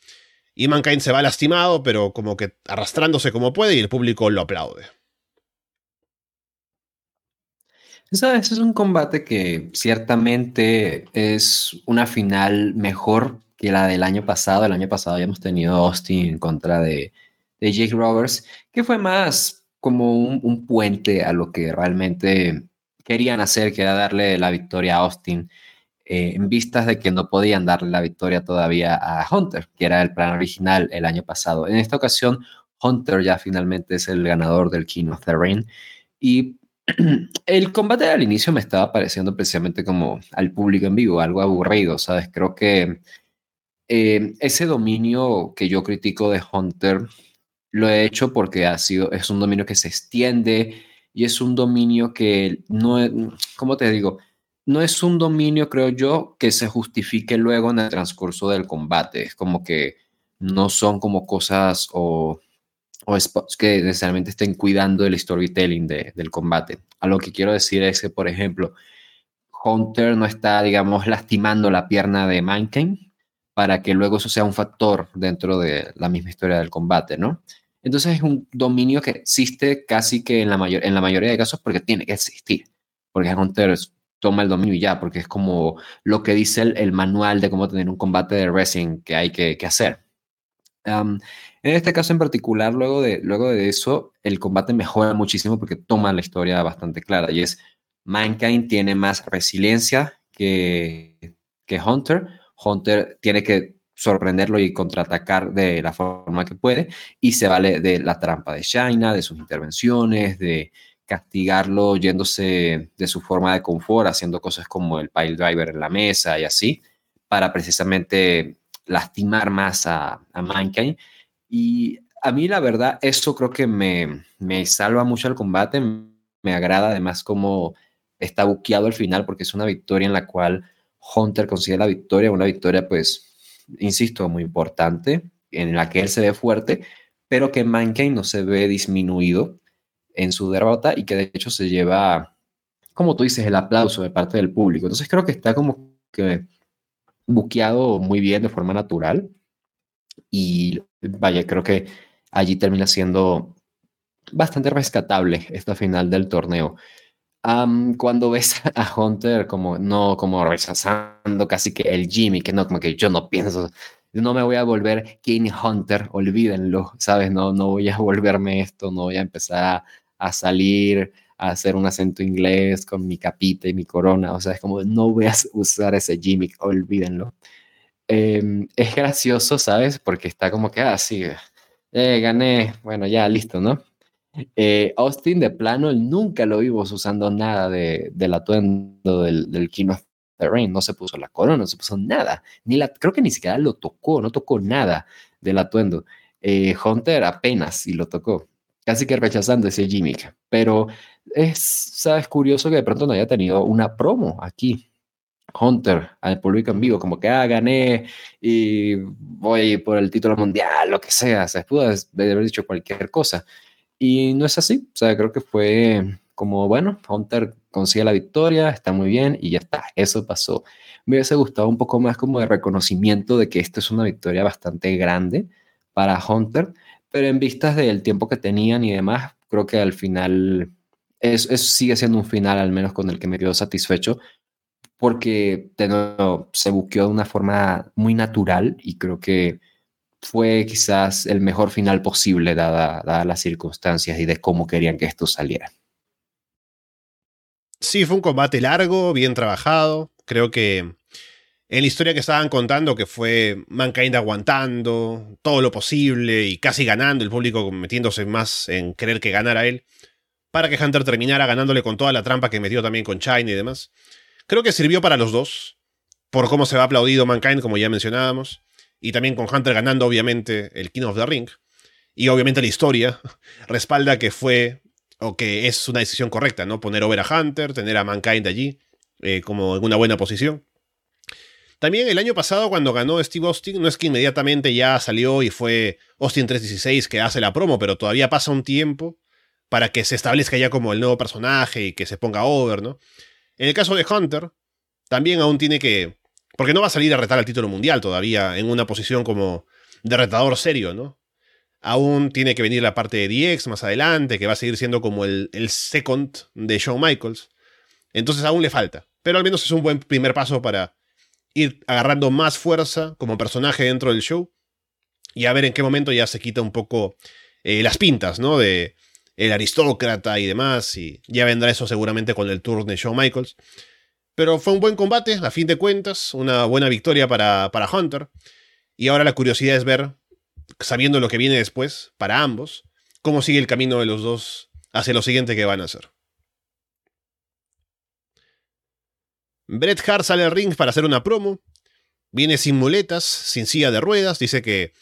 Y Mankind se va lastimado, pero como que arrastrándose como puede y el público lo aplaude. ¿Sabes? Es un combate que ciertamente es una final mejor que la del año pasado. El año pasado habíamos tenido Austin en contra de, Jake Roberts, que fue más como un puente a lo que realmente querían hacer, que era darle la victoria a Austin, eh, en vistas de que no podían darle la victoria todavía a Hunter, que era el plan original el año pasado. En esta ocasión, Hunter ya finalmente es el ganador del King of the Ring. Y [clears throat] el combate al inicio me estaba pareciendo precisamente como al público en vivo, algo aburrido, ¿sabes? Creo que eh, ese dominio que yo critico de Hunter lo he hecho porque ha sido, es un dominio que se extiende, y es un dominio que no, ¿cómo te digo? No es un dominio, creo yo, que se justifique luego en el transcurso del combate. Es como que no son como cosas o, o spots que necesariamente estén cuidando el storytelling del combate. A lo que quiero decir es que, por ejemplo, Hunter no está, digamos, lastimando la pierna de Mankind para que luego eso sea un factor dentro de la misma historia del combate, ¿no? Entonces es un dominio que existe casi que en la, mayor, en la mayoría de casos porque tiene que existir. Porque Hunter toma el dominio y ya, porque es como lo que dice el, manual de cómo tener un combate de wrestling que hay que, hacer. en este caso en particular, luego de, luego de eso, el combate mejora muchísimo porque toma la historia bastante clara y es Mankind tiene más resiliencia que, que Hunter. Hunter tiene que sorprenderlo y contraatacar de la forma que puede y se vale de la trampa de Shaina, de sus intervenciones, de castigarlo yéndose de su forma de confort, haciendo cosas como el pile driver en la mesa y así, para precisamente lastimar más a, a Mankind. Y a mí la verdad, eso creo que me, me salva mucho el combate, me agrada además como está buqueado al final, porque es una victoria en la cual Hunter consigue la victoria, una victoria pues, insisto, muy importante, en la que él se ve fuerte, pero que Mankind no se ve disminuido en su derrota y que de hecho se lleva, como tú dices, el aplauso de parte del público. Entonces creo que está como que buqueado muy bien de forma natural y vaya, creo que allí termina siendo bastante rescatable esta final del torneo. Cuando ves [laughs] a Hunter como no como rechazando casi que el Jimmy, que no, como que yo no pienso, no me voy a volver King Hunter, olvídenlo, ¿sabes? No, no voy a [laughs] volverme esto, no voy a empezar a, salir a hacer un acento inglés con mi capita y mi corona. O sea, es como, no voy a usar ese gimmick, olvídenlo. Em, es gracioso, ¿sabes? Porque está como que, ah, eh, gané, bueno, ya, listo, ¿no? Eh, Austin, de plano, él nunca lo vimos usando nada de, del atuendo del, del King of the Rain. No se puso la corona, no se puso nada. Ni la, creo que ni siquiera lo tocó, no tocó nada del atuendo. Eh, Hunter apenas y lo tocó casi que rechazando ese gimmick. Pero es, sabes, curioso que de pronto no haya tenido una promo aquí. Hunter al público en vivo, como que ah, gané y voy por el título mundial, lo que sea. Se pudo haber dicho cualquier cosa. Y no es así. O sea, creo que fue como, bueno, Hunter consigue la victoria, está muy bien y ya está. Eso pasó. Me hubiese gustado un poco más como de reconocimiento de que esto es una victoria bastante grande para Hunter pero en vistas del tiempo que tenían y demás, creo que al final eso, sigue siendo un final al menos con el que me quedo satisfecho porque se buqueó de una forma muy natural y creo que fue quizás el mejor final posible dadas dada las circunstancias y de cómo querían que esto saliera. Sí, fue un combate largo, bien trabajado. Creo que en la historia que estaban contando, que fue Mankind aguantando todo lo posible y casi ganando, el público metiéndose más en querer que ganara él, para que Hunter terminara ganándole con toda la trampa que metió también con China y demás. Creo que sirvió para los dos, por cómo se va aplaudido Mankind, como ya mencionábamos, y también con Hunter ganando, obviamente, el King of the Ring. Y obviamente la historia [laughs] respalda que fue, o que es una decisión correcta, ¿no? Poner over a Hunter, tener a Mankind allí, eh, como en una buena posición. También el año pasado cuando ganó Steve Austin, no es que inmediatamente ya salió y fue Austin 316 que hace la promo, pero todavía pasa un tiempo para que se establezca ya como el nuevo personaje y que se ponga over, ¿no? En el caso de Hunter, también aún tiene que... Porque no va a salir a retar al título mundial todavía en una posición como de retador serio, ¿no? Aún tiene que venir la parte de DX más adelante, que va a seguir siendo como el, second de Shawn Michaels. Entonces aún le falta. Pero al menos es un buen primer paso para ir agarrando más fuerza como personaje dentro del show y a ver en qué momento ya se quita un poco eh, las pintas, ¿no? De el aristócrata y demás, y ya vendrá eso seguramente con el tour de Shawn Michaels. Pero fue un buen combate, a fin de cuentas, una buena victoria para, para Hunter. Y ahora la curiosidad es ver, sabiendo lo que viene después, para ambos, cómo sigue el camino de los dos hacia lo siguiente que van a hacer. Bret Hart sale al ring para hacer una promo. Viene sin muletas, sin silla de ruedas. Dice que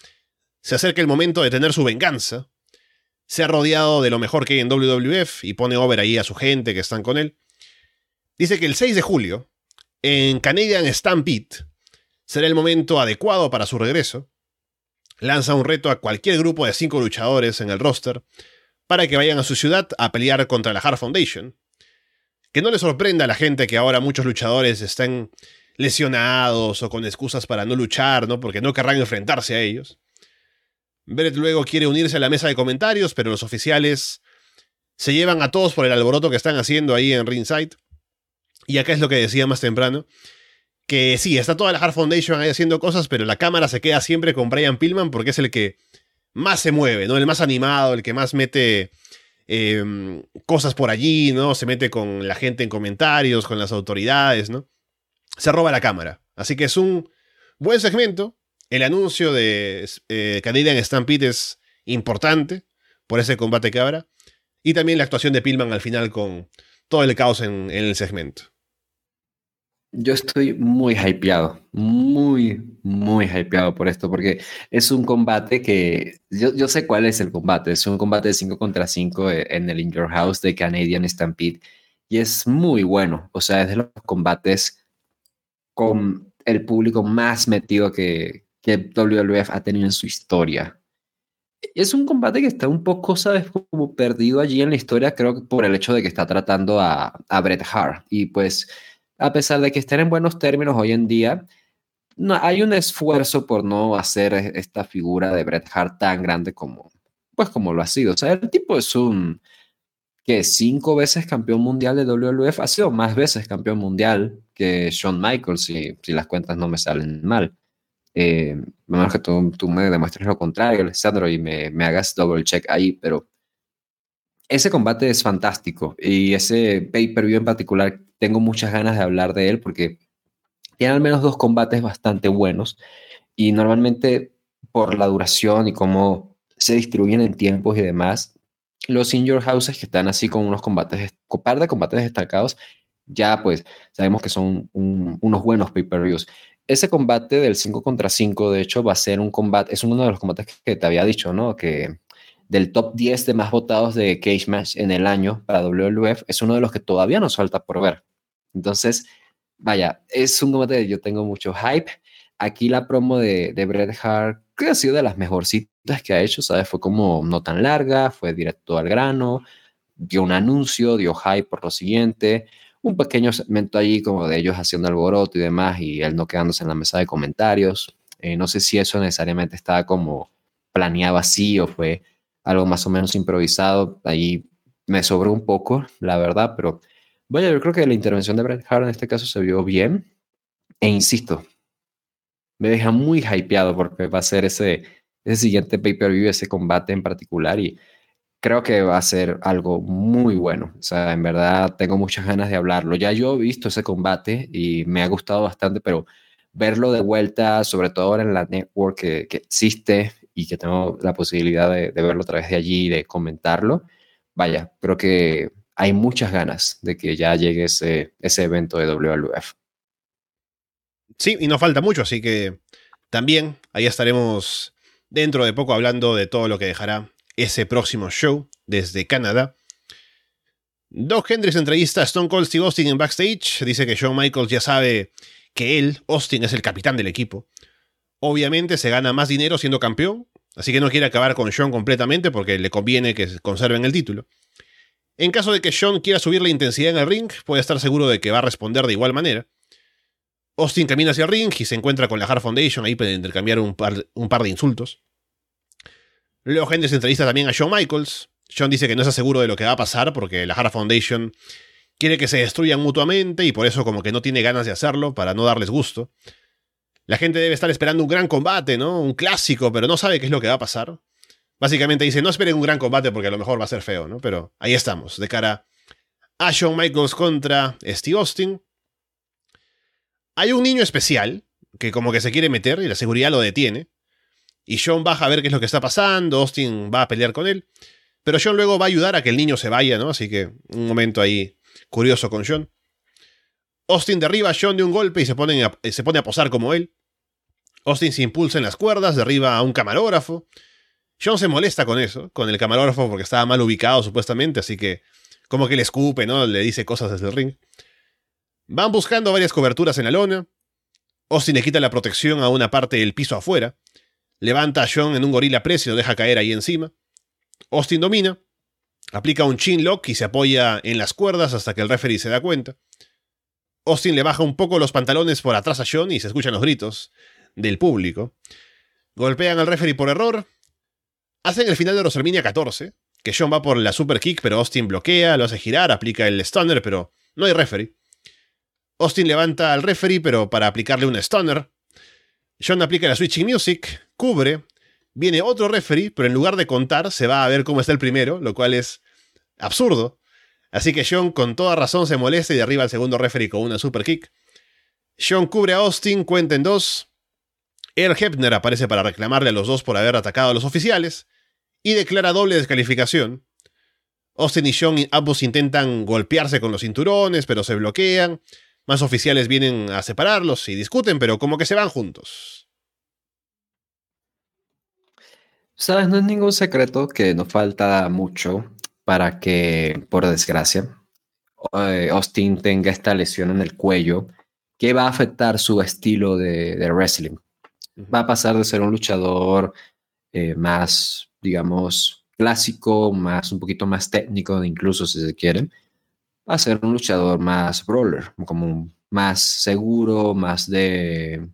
se acerca el momento de tener su venganza. Se ha rodeado de lo mejor que hay en WWF y pone over ahí a su gente que están con él. Dice que el 6 de julio, en Canadian Stampede, será el momento adecuado para su regreso. Lanza un reto a cualquier grupo de cinco luchadores en el roster para que vayan a su ciudad a pelear contra la Hart Foundation que no le sorprenda a la gente que ahora muchos luchadores estén lesionados o con excusas para no luchar, ¿no? Porque no querrán enfrentarse a ellos. Bret luego quiere unirse a la mesa de comentarios, pero los oficiales se llevan a todos por el alboroto que están haciendo ahí en ringside. Y acá es lo que decía más temprano, que sí, está toda la Hard Foundation ahí haciendo cosas, pero la cámara se queda siempre con Brian Pillman porque es el que más se mueve, ¿no? El más animado, el que más mete em, cosas por allí, ¿no? Se mete con la gente en comentarios, con las autoridades, ¿no? Se roba la cámara. Así que es un buen segmento. El anuncio de eh, Canadian Stampede es importante por ese combate que habrá. Y también la actuación de Pillman al final con todo el caos en, el segmento. Yo estoy muy hypeado, muy, muy hypeado por esto, porque es un combate que yo, yo sé cuál es el combate. Es un combate de 5 contra 5 en el In Your House de Canadian Stampede y es muy bueno. O sea, es de los combates con el público más metido que, que WWF ha tenido en su historia es un combate que está un poco, ¿sabes? Como perdido allí en la historia, creo que por el hecho de que está tratando a, a Bret Hart. Y pues, a pesar de que estén en buenos términos hoy en día, no, hay un esfuerzo por no hacer e, esta figura de Bret Hart tan grande como, pues, como lo ha sido. O sea, el tipo es un, que cinco veces campeón mundial de WWF, ha sido más veces campeón mundial que Shawn Michaels, si, las cuentas no me salen mal. Eh, menos que tú, tú, me demuestres lo contrario, Alessandro, y me, me hagas double check ahí, pero ese combate es fantástico y ese pay-per-view en particular tengo muchas ganas de hablar de él porque tiene al menos dos combates bastante buenos y normalmente por la duración y cómo se distribuyen en tiempos y demás, los In Your Houses que están así con unos combates, un par de combates destacados, ya pues sabemos que son unos buenos pay-per-views ese combate del 5 contra 5, de hecho, va a ser un combate, es uno de los combates que te había dicho, ¿no? Que del top 10 de más votados de Cage Match en el año para WWF, es uno de los que todavía nos falta por ver. Entonces, vaya, es un combate que yo tengo mucho hype. Aquí la promo de, de Bret Hart, que ha sido de las mejorcitas que ha hecho, ¿sabes? Fue como no tan larga, fue directo al grano, dio un anuncio, dio hype por lo siguiente un pequeño segmento allí como de ellos haciendo alboroto y demás y él no quedándose en la mesa de comentarios. Eh, no sé si eso necesariamente estaba como planeado así o fue algo más o menos improvisado. Ahí me sobró un poco, la verdad, pero vaya, yo creo que la intervención de Bret Hart en este caso se vio bien. E insisto, me deja muy hypeado porque va a ser ese, ese siguiente pay-per-view, ese combate en particular y creo que va a ser algo muy bueno. O sea, en verdad tengo muchas ganas de hablarlo. Ya yo he visto ese combate y me ha gustado bastante, pero verlo de vuelta, sobre todo ahora en la network que, existe y que tengo la posibilidad de, verlo a través de allí y de comentarlo, vaya, creo que hay muchas ganas de que ya llegue ese, evento de WWF. Sí, y no falta mucho, así que también ahí estaremos dentro de poco hablando de todo lo que dejará ese próximo show desde Canadá. Doc Hendricks entrevista a Stone Cold Steve Austin en backstage. Dice que Shawn Michaels ya sabe que él, Austin, es el capitán del equipo. Obviamente se gana más dinero siendo campeón, así que no quiere acabar con Shawn completamente porque le conviene que conserven el título. En caso de que Shawn quiera subir la intensidad en el ring, puede estar seguro de que va a responder de igual manera. Austin camina hacia el ring y se encuentra con la Hard Foundation ahí para intercambiar un par, un par de insultos. Luego se entrevista también a Shawn Michaels. Shawn dice que no está seguro de lo que va a pasar porque la Hard Foundation quiere que se destruyan mutuamente y por eso como que no tiene ganas de hacerlo para no darles gusto. La gente debe estar esperando un gran combate, ¿no? Un clásico, pero no sabe qué es lo que va a pasar. Básicamente dice, no esperen un gran combate porque a lo mejor va a ser feo, ¿no? Pero ahí estamos, de cara a Shawn Michaels contra Steve Austin. Hay un niño especial que como que se quiere meter y la seguridad lo detiene. Y John baja a ver qué es lo que está pasando, Austin va a pelear con él. Pero John luego va a ayudar a que el niño se vaya, ¿no? Así que un momento ahí curioso con John. Austin derriba a John de un golpe y se pone a, se pone a posar como él. Austin se impulsa en las cuerdas, derriba a un camarógrafo. John se molesta con eso, con el camarógrafo porque estaba mal ubicado supuestamente, así que como que le escupe, ¿no? Le dice cosas desde el ring. Van buscando varias coberturas en la lona. Austin le quita la protección a una parte del piso afuera. Levanta a John en un gorila press y lo deja caer ahí encima. Austin domina, aplica un chin lock y se apoya en las cuerdas hasta que el referee se da cuenta. Austin le baja un poco los pantalones por atrás a John y se escuchan los gritos del público. Golpean al referee por error. Hacen el final de WrestleMania 14, que John va por la super kick, pero Austin bloquea, lo hace girar, aplica el stunner, pero no hay referee. Austin levanta al referee, pero para aplicarle un stunner. John aplica la switching music, cubre. Viene otro referee, pero en lugar de contar, se va a ver cómo está el primero, lo cual es absurdo. Así que John con toda razón se molesta y derriba al segundo referee con una super kick. John cubre a Austin, cuenta en dos. Earl Hebner aparece para reclamarle a los dos por haber atacado a los oficiales y declara doble descalificación. Austin y John ambos intentan golpearse con los cinturones, pero se bloquean. Más oficiales vienen a separarlos y discuten, pero como que se van juntos. Sabes, no es ningún secreto que nos falta mucho para que, por desgracia, eh, Austin tenga esta lesión en el cuello que va a afectar su estilo de, wrestling. Va a pasar de ser un luchador eh, más, digamos, clásico, más un poquito más técnico, incluso si se quiere, a ser un luchador más brawler, como más seguro, más de...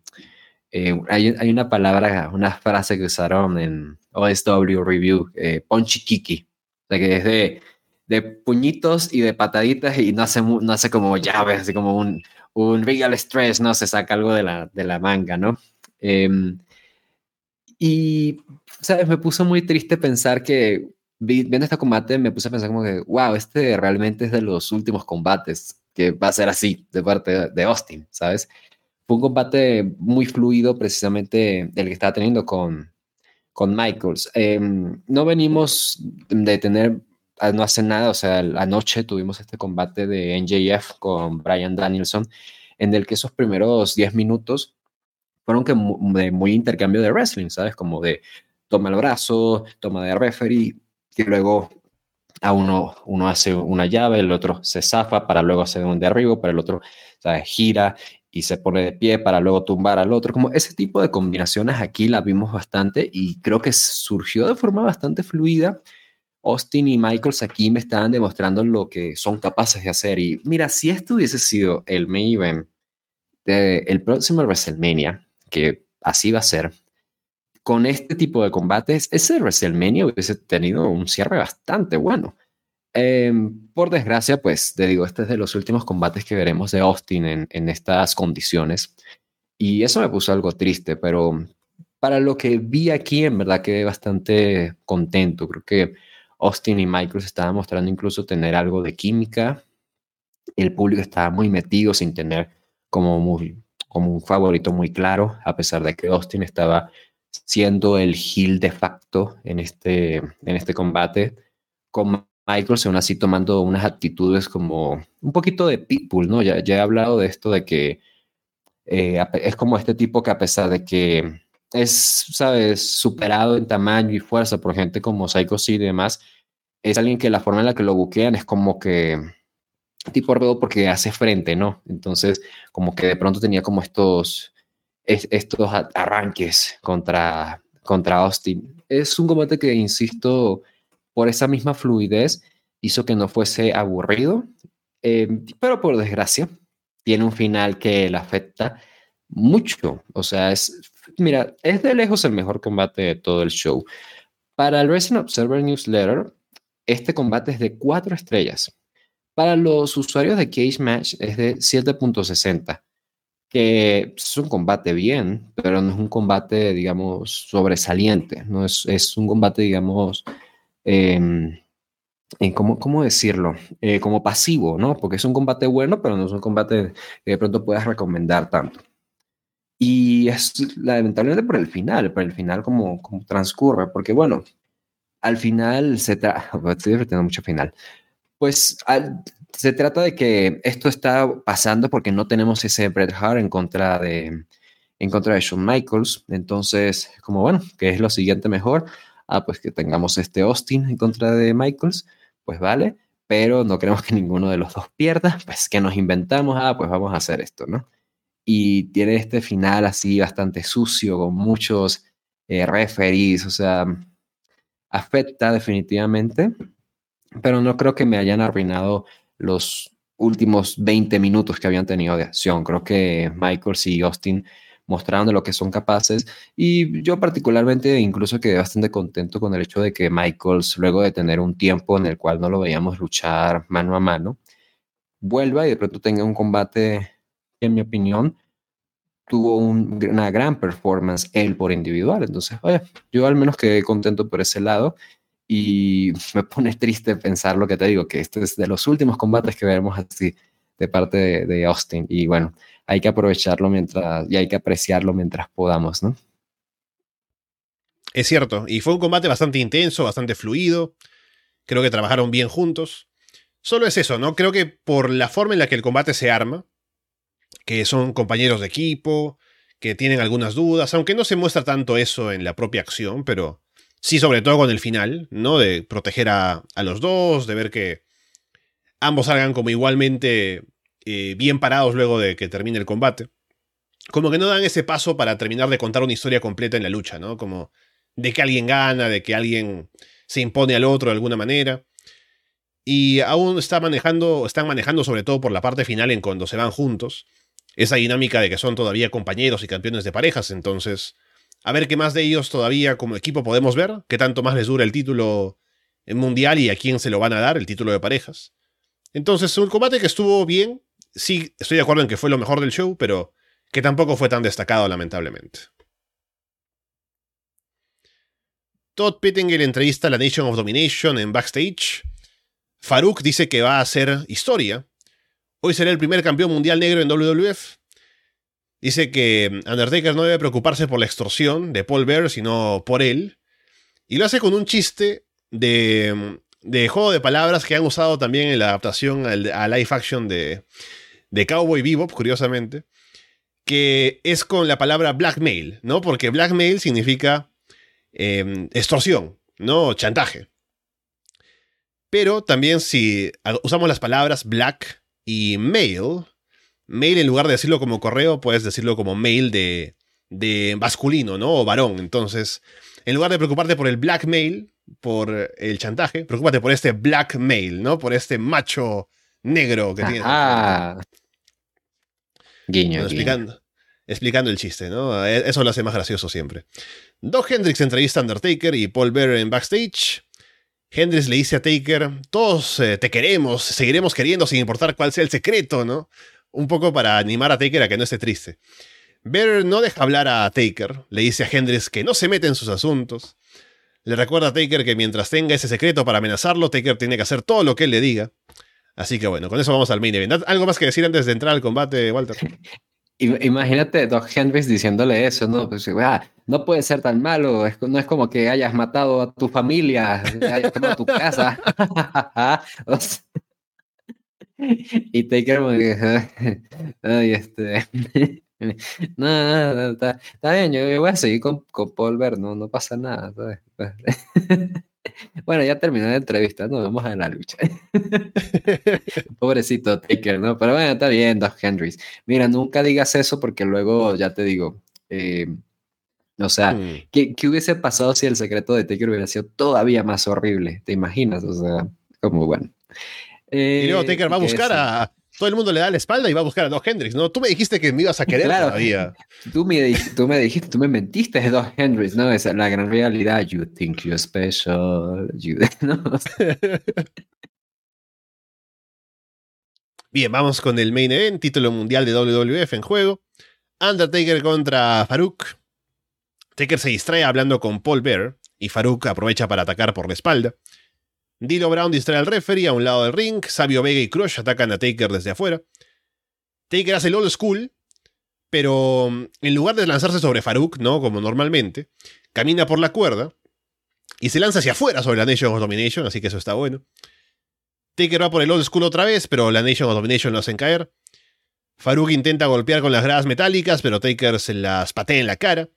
Eh, hay, hay, una palabra, una frase que usaron en OSW Review, eh, punchy kiki, o sea que es de, de, puñitos y de pataditas y no hace, no hace como llaves, así como un, un real stress, ¿no? Se saca algo de la, de la manga, ¿no? Em, y, ¿sabes? Me puso muy triste pensar que, viendo este combate, me puse a pensar como que, wow, este realmente es de los últimos combates que va a ser así de parte de Austin, ¿sabes? Fue un combate muy fluido, precisamente el que estaba teniendo con, con Michaels. Em, no venimos de tener no hace nada, o sea, anoche tuvimos este combate de NJF con Brian Danielson, en el que esos primeros 10 minutos fueron que de muy intercambio de wrestling, ¿sabes? Como de toma el brazo, toma de referee, y luego a uno, uno hace una llave, el otro se zafa para luego hacer un derribo, para el otro ¿sabes? gira y se pone de pie para luego tumbar al otro. Como ese tipo de combinaciones aquí la vimos bastante y creo que surgió de forma bastante fluida Austin y Michaels aquí me estaban demostrando lo que son capaces de hacer. Y mira, si esto hubiese sido el main event del próximo WrestleMania, que así va a ser, con este tipo de combates, ese WrestleMania hubiese tenido un cierre bastante bueno. Em, por desgracia, pues te digo, este es de los últimos combates que veremos de Austin en, estas condiciones. Y eso me puso algo triste, pero para lo que vi aquí, en verdad quedé bastante contento. Creo que Austin y Michael estaban mostrando incluso tener algo de química. El público estaba muy metido sin tener como, muy, como un favorito muy claro, a pesar de que Austin estaba siendo el heel de facto en este, en este combate, con Michael aún así tomando unas actitudes como un poquito de pitbull, ¿no? Ya, ya he hablado de esto de que eh, es como este tipo que a pesar de que es, sabes, superado en tamaño y fuerza por gente como Psycho C y demás, es alguien que la forma en la que lo buquean es como que tipo ruedo porque hace frente, ¿no? Entonces, como que de pronto tenía como estos, estos arranques contra, contra Austin. Es un combate que, insisto, por esa misma fluidez hizo que no fuese aburrido, eh, pero por desgracia, tiene un final que le afecta mucho. O sea, es, mira, es de lejos el mejor combate de todo el show. Para el Wrestling Observer Newsletter, este combate es de 4 estrellas. Para los usuarios de Cage Match es de 7.60, que es un combate bien, pero no es un combate, digamos, sobresaliente. No es, es un combate, digamos, eh, ¿cómo, ¿cómo, decirlo? Eh, como pasivo, ¿no? Porque es un combate bueno, pero no es un combate que de pronto puedas recomendar tanto. Y es lamentablemente por el final, por el final como, como transcurre, porque bueno, al final se trata, [laughs] estoy divirtiendo mucho final, pues se trata de que esto está pasando porque no tenemos ese Bret Hart en contra de, en contra de Shawn Michaels, entonces, como bueno, ¿qué es lo siguiente mejor? Ah, pues que tengamos este Austin en contra de Michaels, pues vale, pero no queremos que ninguno de los dos pierda, pues que nos inventamos, ah, pues vamos a hacer esto, ¿no? Y tiene este final así bastante sucio, con muchos eh, o sea, afecta definitivamente, pero no creo que me hayan arruinado los últimos 20 minutos que habían tenido de acción. Creo que Michaels y Austin mostraron de lo que son capaces y yo particularmente incluso quedé bastante contento con el hecho de que Michaels, luego de tener un tiempo en el cual no lo veíamos luchar mano a mano, vuelva y de pronto tenga un combate en mi opinión, tuvo una gran performance él por individual. Entonces, oye, yo al menos quedé contento por ese lado y me pone triste pensar lo que te digo, que este es de los últimos combates que veremos así de parte de, de Austin. Y bueno, hay que aprovecharlo mientras y hay que apreciarlo mientras podamos, ¿no? Es cierto, y fue un combate bastante intenso, bastante fluido. Creo que trabajaron bien juntos. Solo es eso, ¿no? Creo que por la forma en la que el combate se arma, que son compañeros de equipo, que tienen algunas dudas, aunque no se muestra tanto eso en la propia acción, pero sí sobre todo con el final, ¿no? De proteger a, los dos, de ver que ambos salgan como igualmente eh, bien parados luego de que termine el combate. Como que no dan ese paso para terminar de contar una historia completa en la lucha, ¿no? Como de que alguien gana, de que alguien se impone al otro de alguna manera. Y aún está manejando, están manejando sobre todo por la parte final en cuando se van juntos, esa dinámica de que son todavía compañeros y campeones de parejas, entonces a ver qué más de ellos todavía como equipo podemos ver, qué tanto más les dura el título mundial y a quién se lo van a dar, el título de parejas. Entonces, un combate que estuvo bien, sí, estoy de acuerdo en que fue lo mejor del show, pero que tampoco fue tan destacado lamentablemente. Todd Pittinger entrevista a la Nation of Domination en backstage. Farouk dice que va a hacer historia. Hoy será el primer campeón mundial negro en WWF. Dice que Undertaker no debe preocuparse por la extorsión de Paul Bear, sino por él. Y lo hace con un chiste de, de juego de palabras que han usado también en la adaptación a live action de, de Cowboy Bebop, curiosamente. Que es con la palabra blackmail, ¿no? Porque blackmail significa Em, extorsión, ¿no? Chantaje. Pero también si usamos las palabras black y mail, mail en lugar de decirlo como correo, puedes decirlo como mail de, de masculino, ¿no? O varón. Entonces, en lugar de preocuparte por el blackmail, por el chantaje, preocúpate por este blackmail, ¿no? Por este macho negro que tiene. Ah. Guiño, explicando, explicando el chiste, ¿no? E, eso lo hace más gracioso siempre. Doc Hendrix entrevista a Undertaker y Paul Bearer en backstage. Hendrix le dice a Taker, todos eh, te queremos, seguiremos queriendo sin importar cuál sea el secreto, ¿no? Un poco para animar a Taker a que no esté triste. Bearer no deja hablar a Taker, le dice a Hendrix que no se mete en sus asuntos. Le recuerda a Taker que mientras tenga ese secreto para amenazarlo, Taker tiene que hacer todo lo que él le diga. Así que bueno, con eso vamos al main event. ¿Algo más que decir antes de entrar al combate, Walter? [laughs] Imagínate Doc Hendrix diciéndole eso, ¿no? Pues, ah, no puede ser tan malo, no es como que hayas matado a tu familia, hayas quemado tu casa. [laughs] [laughs] y Taker [laughs] ay, este... [laughs] no, no, no, está, bien, yo, voy a seguir con, con Paul no, no pasa nada. [laughs] Bueno, ya terminó la entrevista, nos vemos en la lucha. Pobrecito Taker, ¿no? Pero bueno, está bien, Doc Hendrix. Mira, nunca digas eso porque luego, ya te digo, eh, o sea, mm. ¿qué, hubiese pasado si el secreto de Taker hubiera sido todavía más horrible? ¿Te imaginas? O sea, como bueno. Y luego Taker va a buscar a, todo el mundo le da la espalda y va a buscar a Doc Hendrix, ¿no? Tú me dijiste que me ibas a querer todavía. Tú me, tú me dijiste, tú me mentiste de Doc Hendrix, ¿no? Esa es la gran realidad. You think you're special. [laughs] [laughs] Bien, vamos con el main event, título mundial de WWF en juego. Undertaker contra Farouk. Taker se distrae hablando con Paul Bear y Farouk aprovecha para atacar por la espalda. Dilo Brown distrae al referee a un lado del ring, Sabio Vega y Crush atacan a Taker desde afuera. Taker hace el old school, pero mm, en lugar de lanzarse sobre Farouk, ¿no? Como normalmente, camina por la cuerda y se lanza hacia afuera sobre la Nation of Domination, así que eso está bueno. Taker va por el old school otra vez, pero la Nation of Domination lo hacen caer. Farouk intenta golpear con las gradas metálicas, pero Taker se las patea en la cara.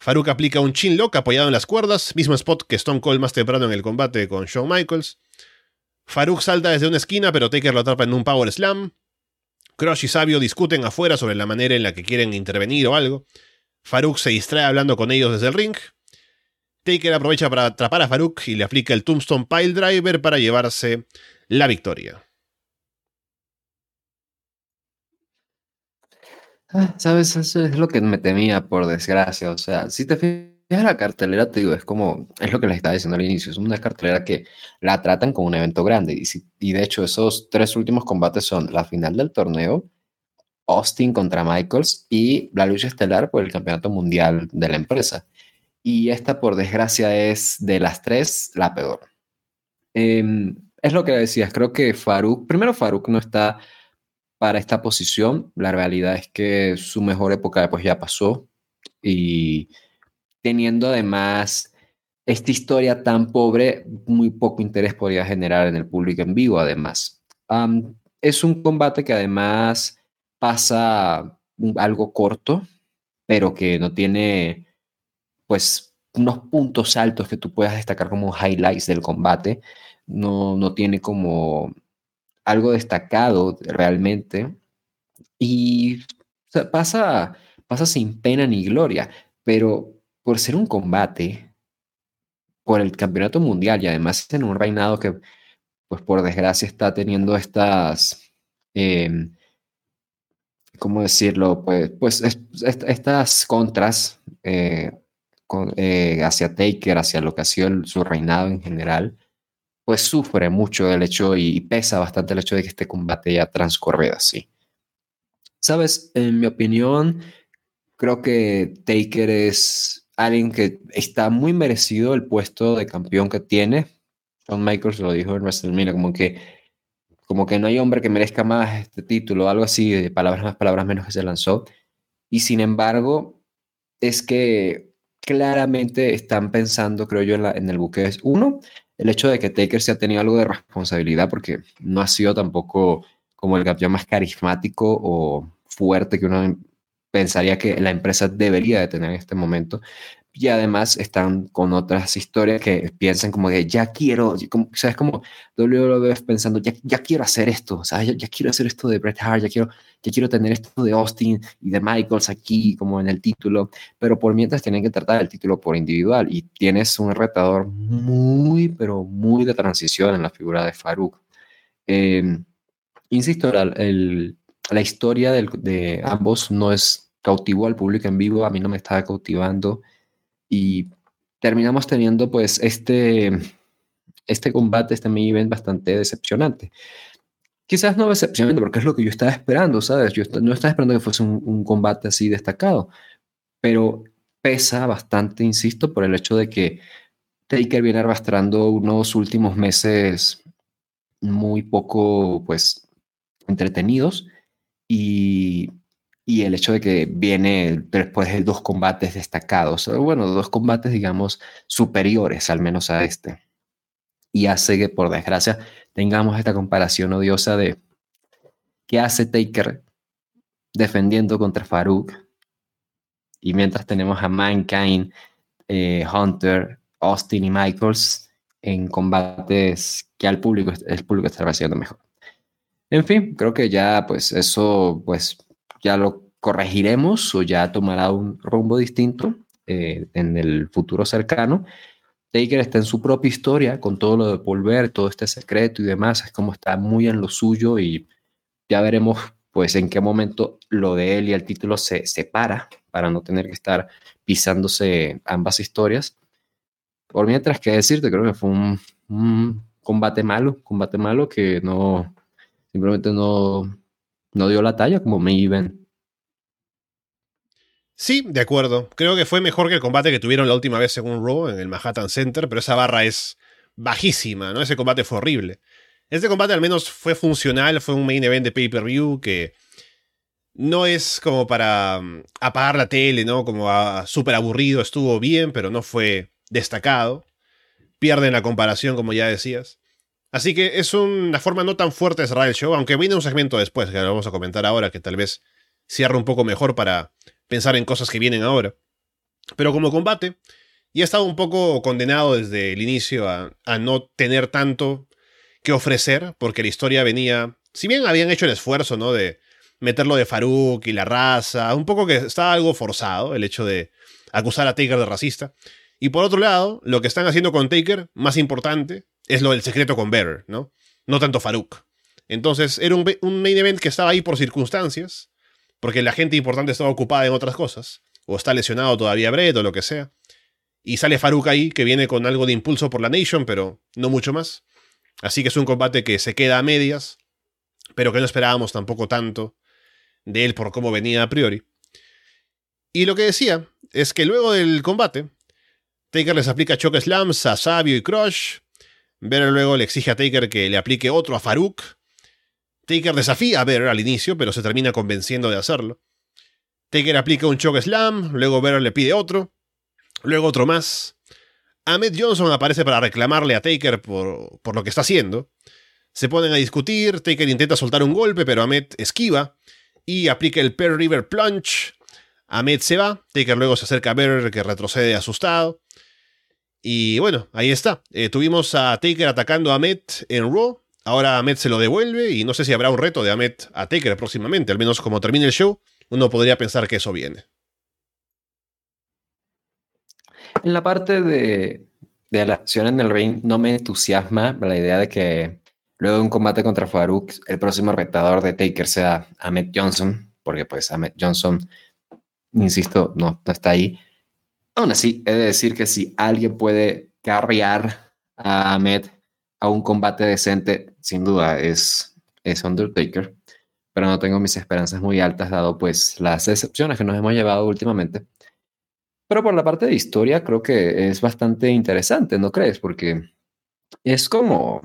Farouk aplica un chin lock apoyado en las cuerdas, mismo spot que Stone Cold más temprano en el combate con Shawn Michaels. Farouk salta desde una esquina, pero Taker lo atrapa en un Power Slam. Crush y Sabio discuten afuera sobre la manera en la que quieren intervenir o algo. Farouk se distrae hablando con ellos desde el ring. Taker aprovecha para atrapar a Farouk y le aplica el Tombstone Pile Driver para llevarse la victoria. Ah, ¿Sabes? Eso es lo que me temía, por desgracia. O sea, si te fijas la cartelera, te digo, es como, es lo que les estaba diciendo al inicio, es una cartelera que la tratan como un evento grande. Y, y de hecho, esos tres últimos combates son la final del torneo, Austin contra Michaels y la lucha estelar por el campeonato mundial de la empresa. Y esta, por desgracia, es de las tres la peor. Em, es lo que decías, creo que Farouk, primero Farouk no está para esta posición, la realidad es que su mejor época pues ya pasó y teniendo además esta historia tan pobre, muy poco interés podría generar en el público en vivo además. es un combate que además pasa algo corto, pero que no tiene pues unos puntos altos que tú puedas destacar como highlights del combate no, no tiene como algo destacado realmente y pasa, pasa sin pena ni gloria, pero por ser un combate por el campeonato mundial y además en un reinado que, pues por desgracia, está teniendo estas, em, ¿cómo decirlo? Pues, pues estas contras eh, eh, hacia Taker, hacia lo que ha sido su reinado en general, pues sufre mucho el hecho y pesa bastante el hecho de que este combate ya transcurrido así. Sabes, en mi opinión, creo que Taker es alguien que está muy merecido el puesto de campeón que tiene. Shawn Michaels lo dijo en WrestleMania, como que, como que no hay hombre que merezca más este título, algo así, de palabras más, palabras menos que se lanzó. Y sin embargo, es que claramente están pensando, creo yo, en, en el buque. Uno, el hecho de que Taker se ha tenido algo de responsabilidad, porque no ha sido tampoco como el campeón más carismático o fuerte que uno pensaría que la empresa debería de tener en este momento y además están con otras historias que piensan como de ya quiero, como, ¿sabes? Como WWE pensando ya, ya quiero hacer esto, ¿sabes? Ya, quiero hacer esto de Bret Hart, ya quiero, ya quiero tener esto de Austin y de Michaels aquí como en el título, pero por mientras tienen que tratar el título por individual y tienes un retador muy, pero muy de transición en la figura de Farouk. Em, insisto, la, la historia de ambos no es cautivo al público en vivo, a mí no me estaba cautivando y terminamos teniendo pues este, este combate, este main event bastante decepcionante. Quizás no decepcionante porque es lo que yo estaba esperando, ¿sabes? Yo no estaba esperando que fuese un, combate así destacado, pero pesa bastante, insisto, por el hecho de que Taker viene arrastrando unos últimos meses muy poco, pues, entretenidos y y el hecho de que viene después de dos combates destacados, bueno, dos combates, digamos, superiores al menos a este. Y hace que, por desgracia, tengamos esta comparación odiosa de qué hace Taker defendiendo contra Farouk. Y mientras tenemos a Mankind, eh, Hunter, Austin y Michaels en combates que al público, el público está recibiendo mejor. En fin, creo que ya pues eso pues ya lo corregiremos o ya tomará un rumbo distinto eh, en el futuro cercano. Taker está en su propia historia con todo lo de volver, todo este secreto y demás, es como está muy en lo suyo y ya veremos pues en qué momento lo de él y el título se separa para no tener que estar pisándose ambas historias. Por mientras que decirte, creo que fue un, un combate malo, combate malo que no, simplemente no, no dio la talla como me iban. Sí, de acuerdo. Creo que fue mejor que el combate que tuvieron la última vez según Raw en el Manhattan Center, pero esa barra es bajísima, ¿no? Ese combate fue horrible. Este combate al menos fue funcional, fue un main event de pay-per-view que no es como para mm, apagar la tele, ¿no? Como súper aburrido, estuvo bien, pero no fue destacado. Pierden la comparación, como ya decías. Así que es una forma no tan fuerte de cerrar el show, aunque viene un segmento después, que lo vamos a comentar ahora, que tal vez cierre un poco mejor para pensar en cosas que vienen ahora. Pero como combate, y ha estado un poco condenado desde el inicio a, no tener tanto que ofrecer, porque la historia venía, si bien habían hecho el esfuerzo, ¿no? De meterlo de Farouk y la raza, un poco que estaba algo forzado el hecho de acusar a Taker de racista. Y por otro lado, lo que están haciendo con Taker, más importante, es lo del secreto con Bearer, ¿no? No tanto Farouk. Entonces, era un, main event que estaba ahí por circunstancias, porque la gente importante estaba ocupada en otras cosas, o está lesionado todavía Brett o lo que sea. Y sale Farouk ahí, que viene con algo de impulso por la Nation, pero no mucho más. Así que es un combate que se queda a medias, pero que no esperábamos tampoco tanto, de él por cómo venía a priori. Y lo que decía es que luego del combate, Taker les aplica choke slams a Sabio y Crush. Bearer luego le exige a Taker que le aplique otro a Farouk. Taker desafía a Bearer al inicio, pero se termina convenciendo de hacerlo. Taker aplica un choke slam, luego Bearer le pide otro, luego otro más. Ahmed Johnson aparece para reclamarle a Taker por, por lo que está haciendo. Se ponen a discutir, Taker intenta soltar un golpe, pero Ahmed esquiva y aplica el Pearl River Plunge. Ahmed se va, Taker luego se acerca a Bearer que retrocede asustado. Y bueno, ahí está. Eh, tuvimos a Taker atacando a Ahmed en Raw. Ahora Ahmed se lo devuelve y no sé si habrá un reto de Ahmed a Taker próximamente. Al menos como termine el show, uno podría pensar que eso viene. En la parte de, de la acción en el ring no me entusiasma la idea de que luego de un combate contra Farouk, el próximo retador de Taker sea Ahmed Johnson, porque pues Ahmed Johnson, insisto, no, no está ahí. Aún así, he de decir que si alguien puede carrear a Ahmed a un combate decente, sin duda es, es Undertaker, pero no tengo mis esperanzas muy altas dado pues las decepciones que nos hemos llevado últimamente. Pero por la parte de historia creo que es bastante interesante, ¿no crees? Porque es como...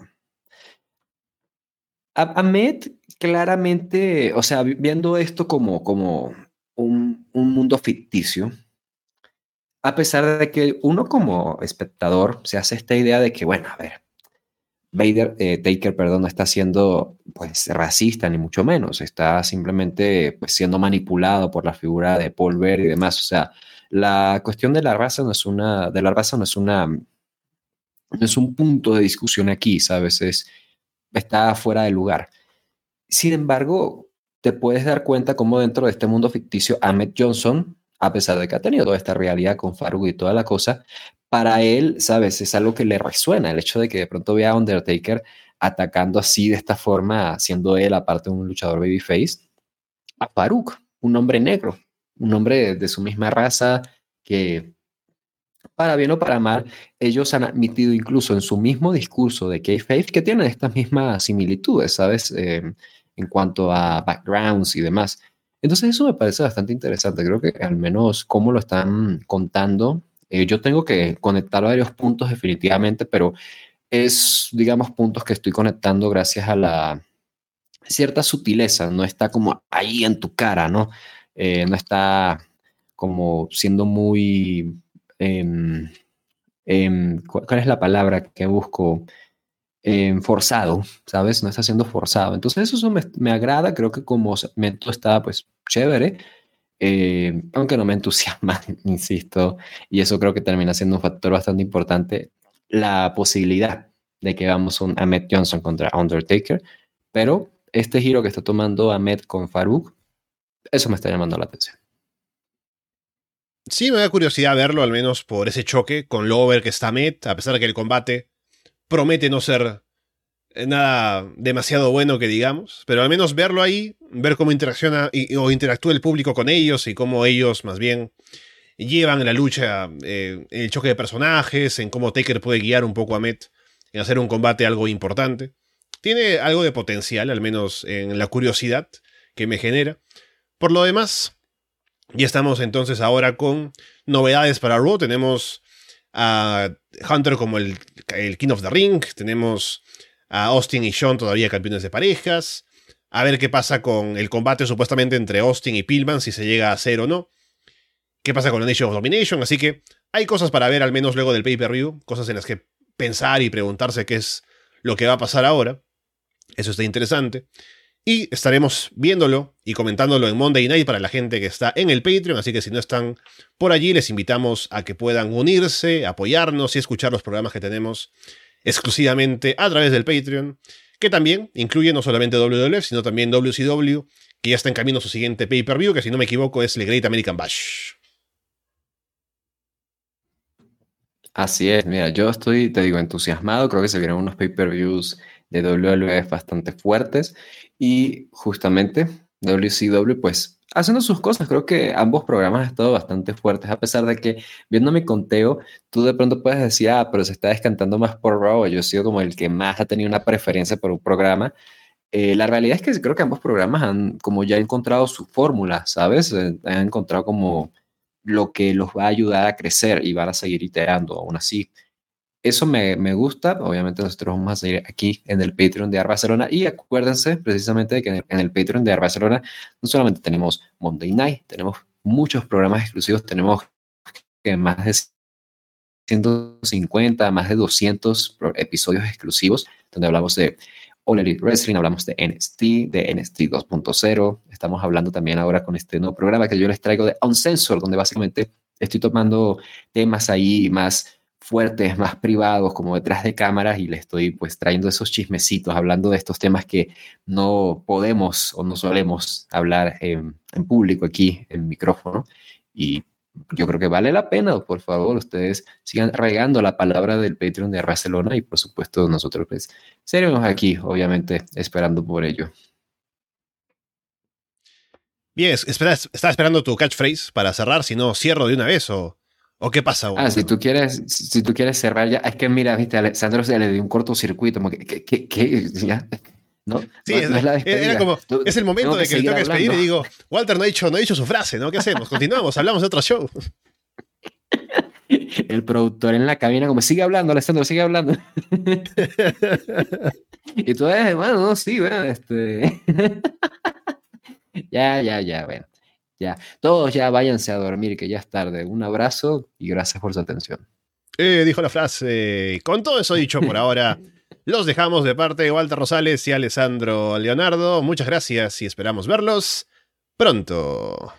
Ahmed claramente, o sea, viendo esto como, como un, un mundo ficticio, a pesar de que uno como espectador se hace esta idea de que, bueno, a ver, Vader, eh, Taker, perdón, no está siendo pues racista ni mucho menos, está simplemente pues siendo manipulado por la figura de Paul Bear y demás, o sea, la cuestión de la raza no es una, de la raza no es una, no es un punto de discusión aquí, ¿sabes? Es, está fuera de lugar. Sin embargo, te puedes dar cuenta cómo dentro de este mundo ficticio, Ahmed Johnson, a pesar de que ha tenido toda esta realidad con Farug y toda la cosa, para él, ¿sabes? Es algo que le resuena, el hecho de que de pronto vea a Undertaker atacando así de esta forma, siendo él aparte un luchador babyface, a Farouk, un hombre negro, un hombre de, su misma raza que, para bien o para mal, ellos han admitido incluso en su mismo discurso de K-Faith que tienen estas mismas similitudes, ¿sabes? Eh, en cuanto a backgrounds y demás. Entonces eso me parece bastante interesante. Creo que al menos cómo lo están contando. Eh, yo tengo que conectar varios puntos definitivamente, pero es, digamos, puntos que estoy conectando gracias a la cierta sutileza. No está como ahí en tu cara, ¿no? Eh, no está como siendo muy... Em, em, ¿Cuál es la palabra que busco? Forzado, ¿sabes? No está siendo forzado. Entonces eso me, me, agrada, creo que como segmento está pues chévere, eh, aunque no me entusiasma, [laughs] insisto, y eso creo que termina siendo un factor bastante importante, la posibilidad de que vamos un Ahmed Johnson contra Undertaker, pero este giro que está tomando Ahmed con Farouk, eso me está llamando la atención. Sí, me da curiosidad verlo, al menos por ese choque con lo over que está Ahmed, a pesar de que el combate promete no ser eh, nada demasiado bueno que digamos, pero al menos verlo ahí, ver cómo interacciona o interactúa el público con ellos y cómo ellos más bien llevan la lucha, eh, el choque de personajes, en cómo Taker puede guiar un poco a Met en hacer un combate algo importante. Tiene algo de potencial, al menos en la curiosidad que me genera. Por lo demás, ya estamos entonces ahora con novedades para Raw. Tenemos a Hunter como el, el King of the Ring, tenemos a Austin y Sean todavía campeones de parejas, a ver qué pasa con el combate supuestamente entre Austin y Pillman, si se llega a hacer o no, qué pasa con la Nation of Domination, así que hay cosas para ver al menos luego del pay-per-view, cosas en las que pensar y preguntarse qué es lo que va a pasar ahora, eso está interesante. Y estaremos viéndolo y comentándolo en Monday Night para la gente que está en el Patreon. Así que si no están por allí, les invitamos a que puedan unirse, apoyarnos y escuchar los programas que tenemos exclusivamente a través del Patreon. Que también incluye no solamente WWF, sino también WCW, que ya está en camino a su siguiente pay-per-view, que si no me equivoco es el Great American Bash. Así es, mira, yo estoy, te digo, entusiasmado. Creo que se vienen unos pay-per-views de WWF bastante fuertes y justamente WCW pues haciendo sus cosas. Creo que ambos programas han estado bastante fuertes, a pesar de que viendo mi conteo, tú de pronto puedes decir, ah, pero se está descantando más por Raw. Yo he sido como el que más ha tenido una preferencia por un programa. Eh, la realidad es que creo que ambos programas han como ya encontrado su fórmula, ¿sabes? Eh, han encontrado como lo que los va a ayudar a crecer y van a seguir iterando aún así. Eso me, me gusta. Obviamente nosotros vamos a seguir aquí en el Patreon de Ar Barcelona. Y acuérdense precisamente de que en el, en Patreon de Ar Barcelona no solamente tenemos Monday Night, tenemos muchos programas exclusivos, tenemos que más de 150, más de 200 episodios exclusivos donde hablamos de All Elite Wrestling, hablamos de NXT, de NXT 2.0. Estamos hablando también ahora con este nuevo programa que yo les traigo de Uncensored, donde básicamente estoy tomando temas ahí más fuertes, más privados, como detrás de cámaras y le estoy pues trayendo esos chismecitos, hablando de estos temas que no podemos o no solemos hablar en, en público aquí en micrófono. Y yo creo que vale la pena, por favor, ustedes sigan regando la palabra del Patreon de Barcelona y por supuesto nosotros pues seremos aquí, obviamente, esperando por ello. Bien, espera, estaba esperando tu catchphrase para cerrar, si no cierro de una vez o, o qué pasa. Ah, si tú quieres, si tú quieres cerrar ya, es que mira, viste, Alessandro se le dio un cortocircuito, como que, que, que, que ya, ¿no? Sí, no, es, es, era como, es el momento de que, le tengo que despedir y digo, Walter no ha, dicho, no ha dicho su frase, ¿no? ¿Qué hacemos? Continuamos, hablamos de otro show. [laughs] El productor en la cabina como, sigue hablando, Alessandro, sigue hablando. [laughs] y tú, eh, bueno, no, sí, bueno, este... [laughs] ya, ya, ya, bueno. Ya, todos ya váyanse a dormir, que ya es tarde. Un abrazo y gracias por su atención. Eh, dijo la frase. Con todo eso dicho por ahora, [laughs] los dejamos de parte de Walter Rosales y Alessandro Leonardo. Muchas gracias y esperamos verlos pronto.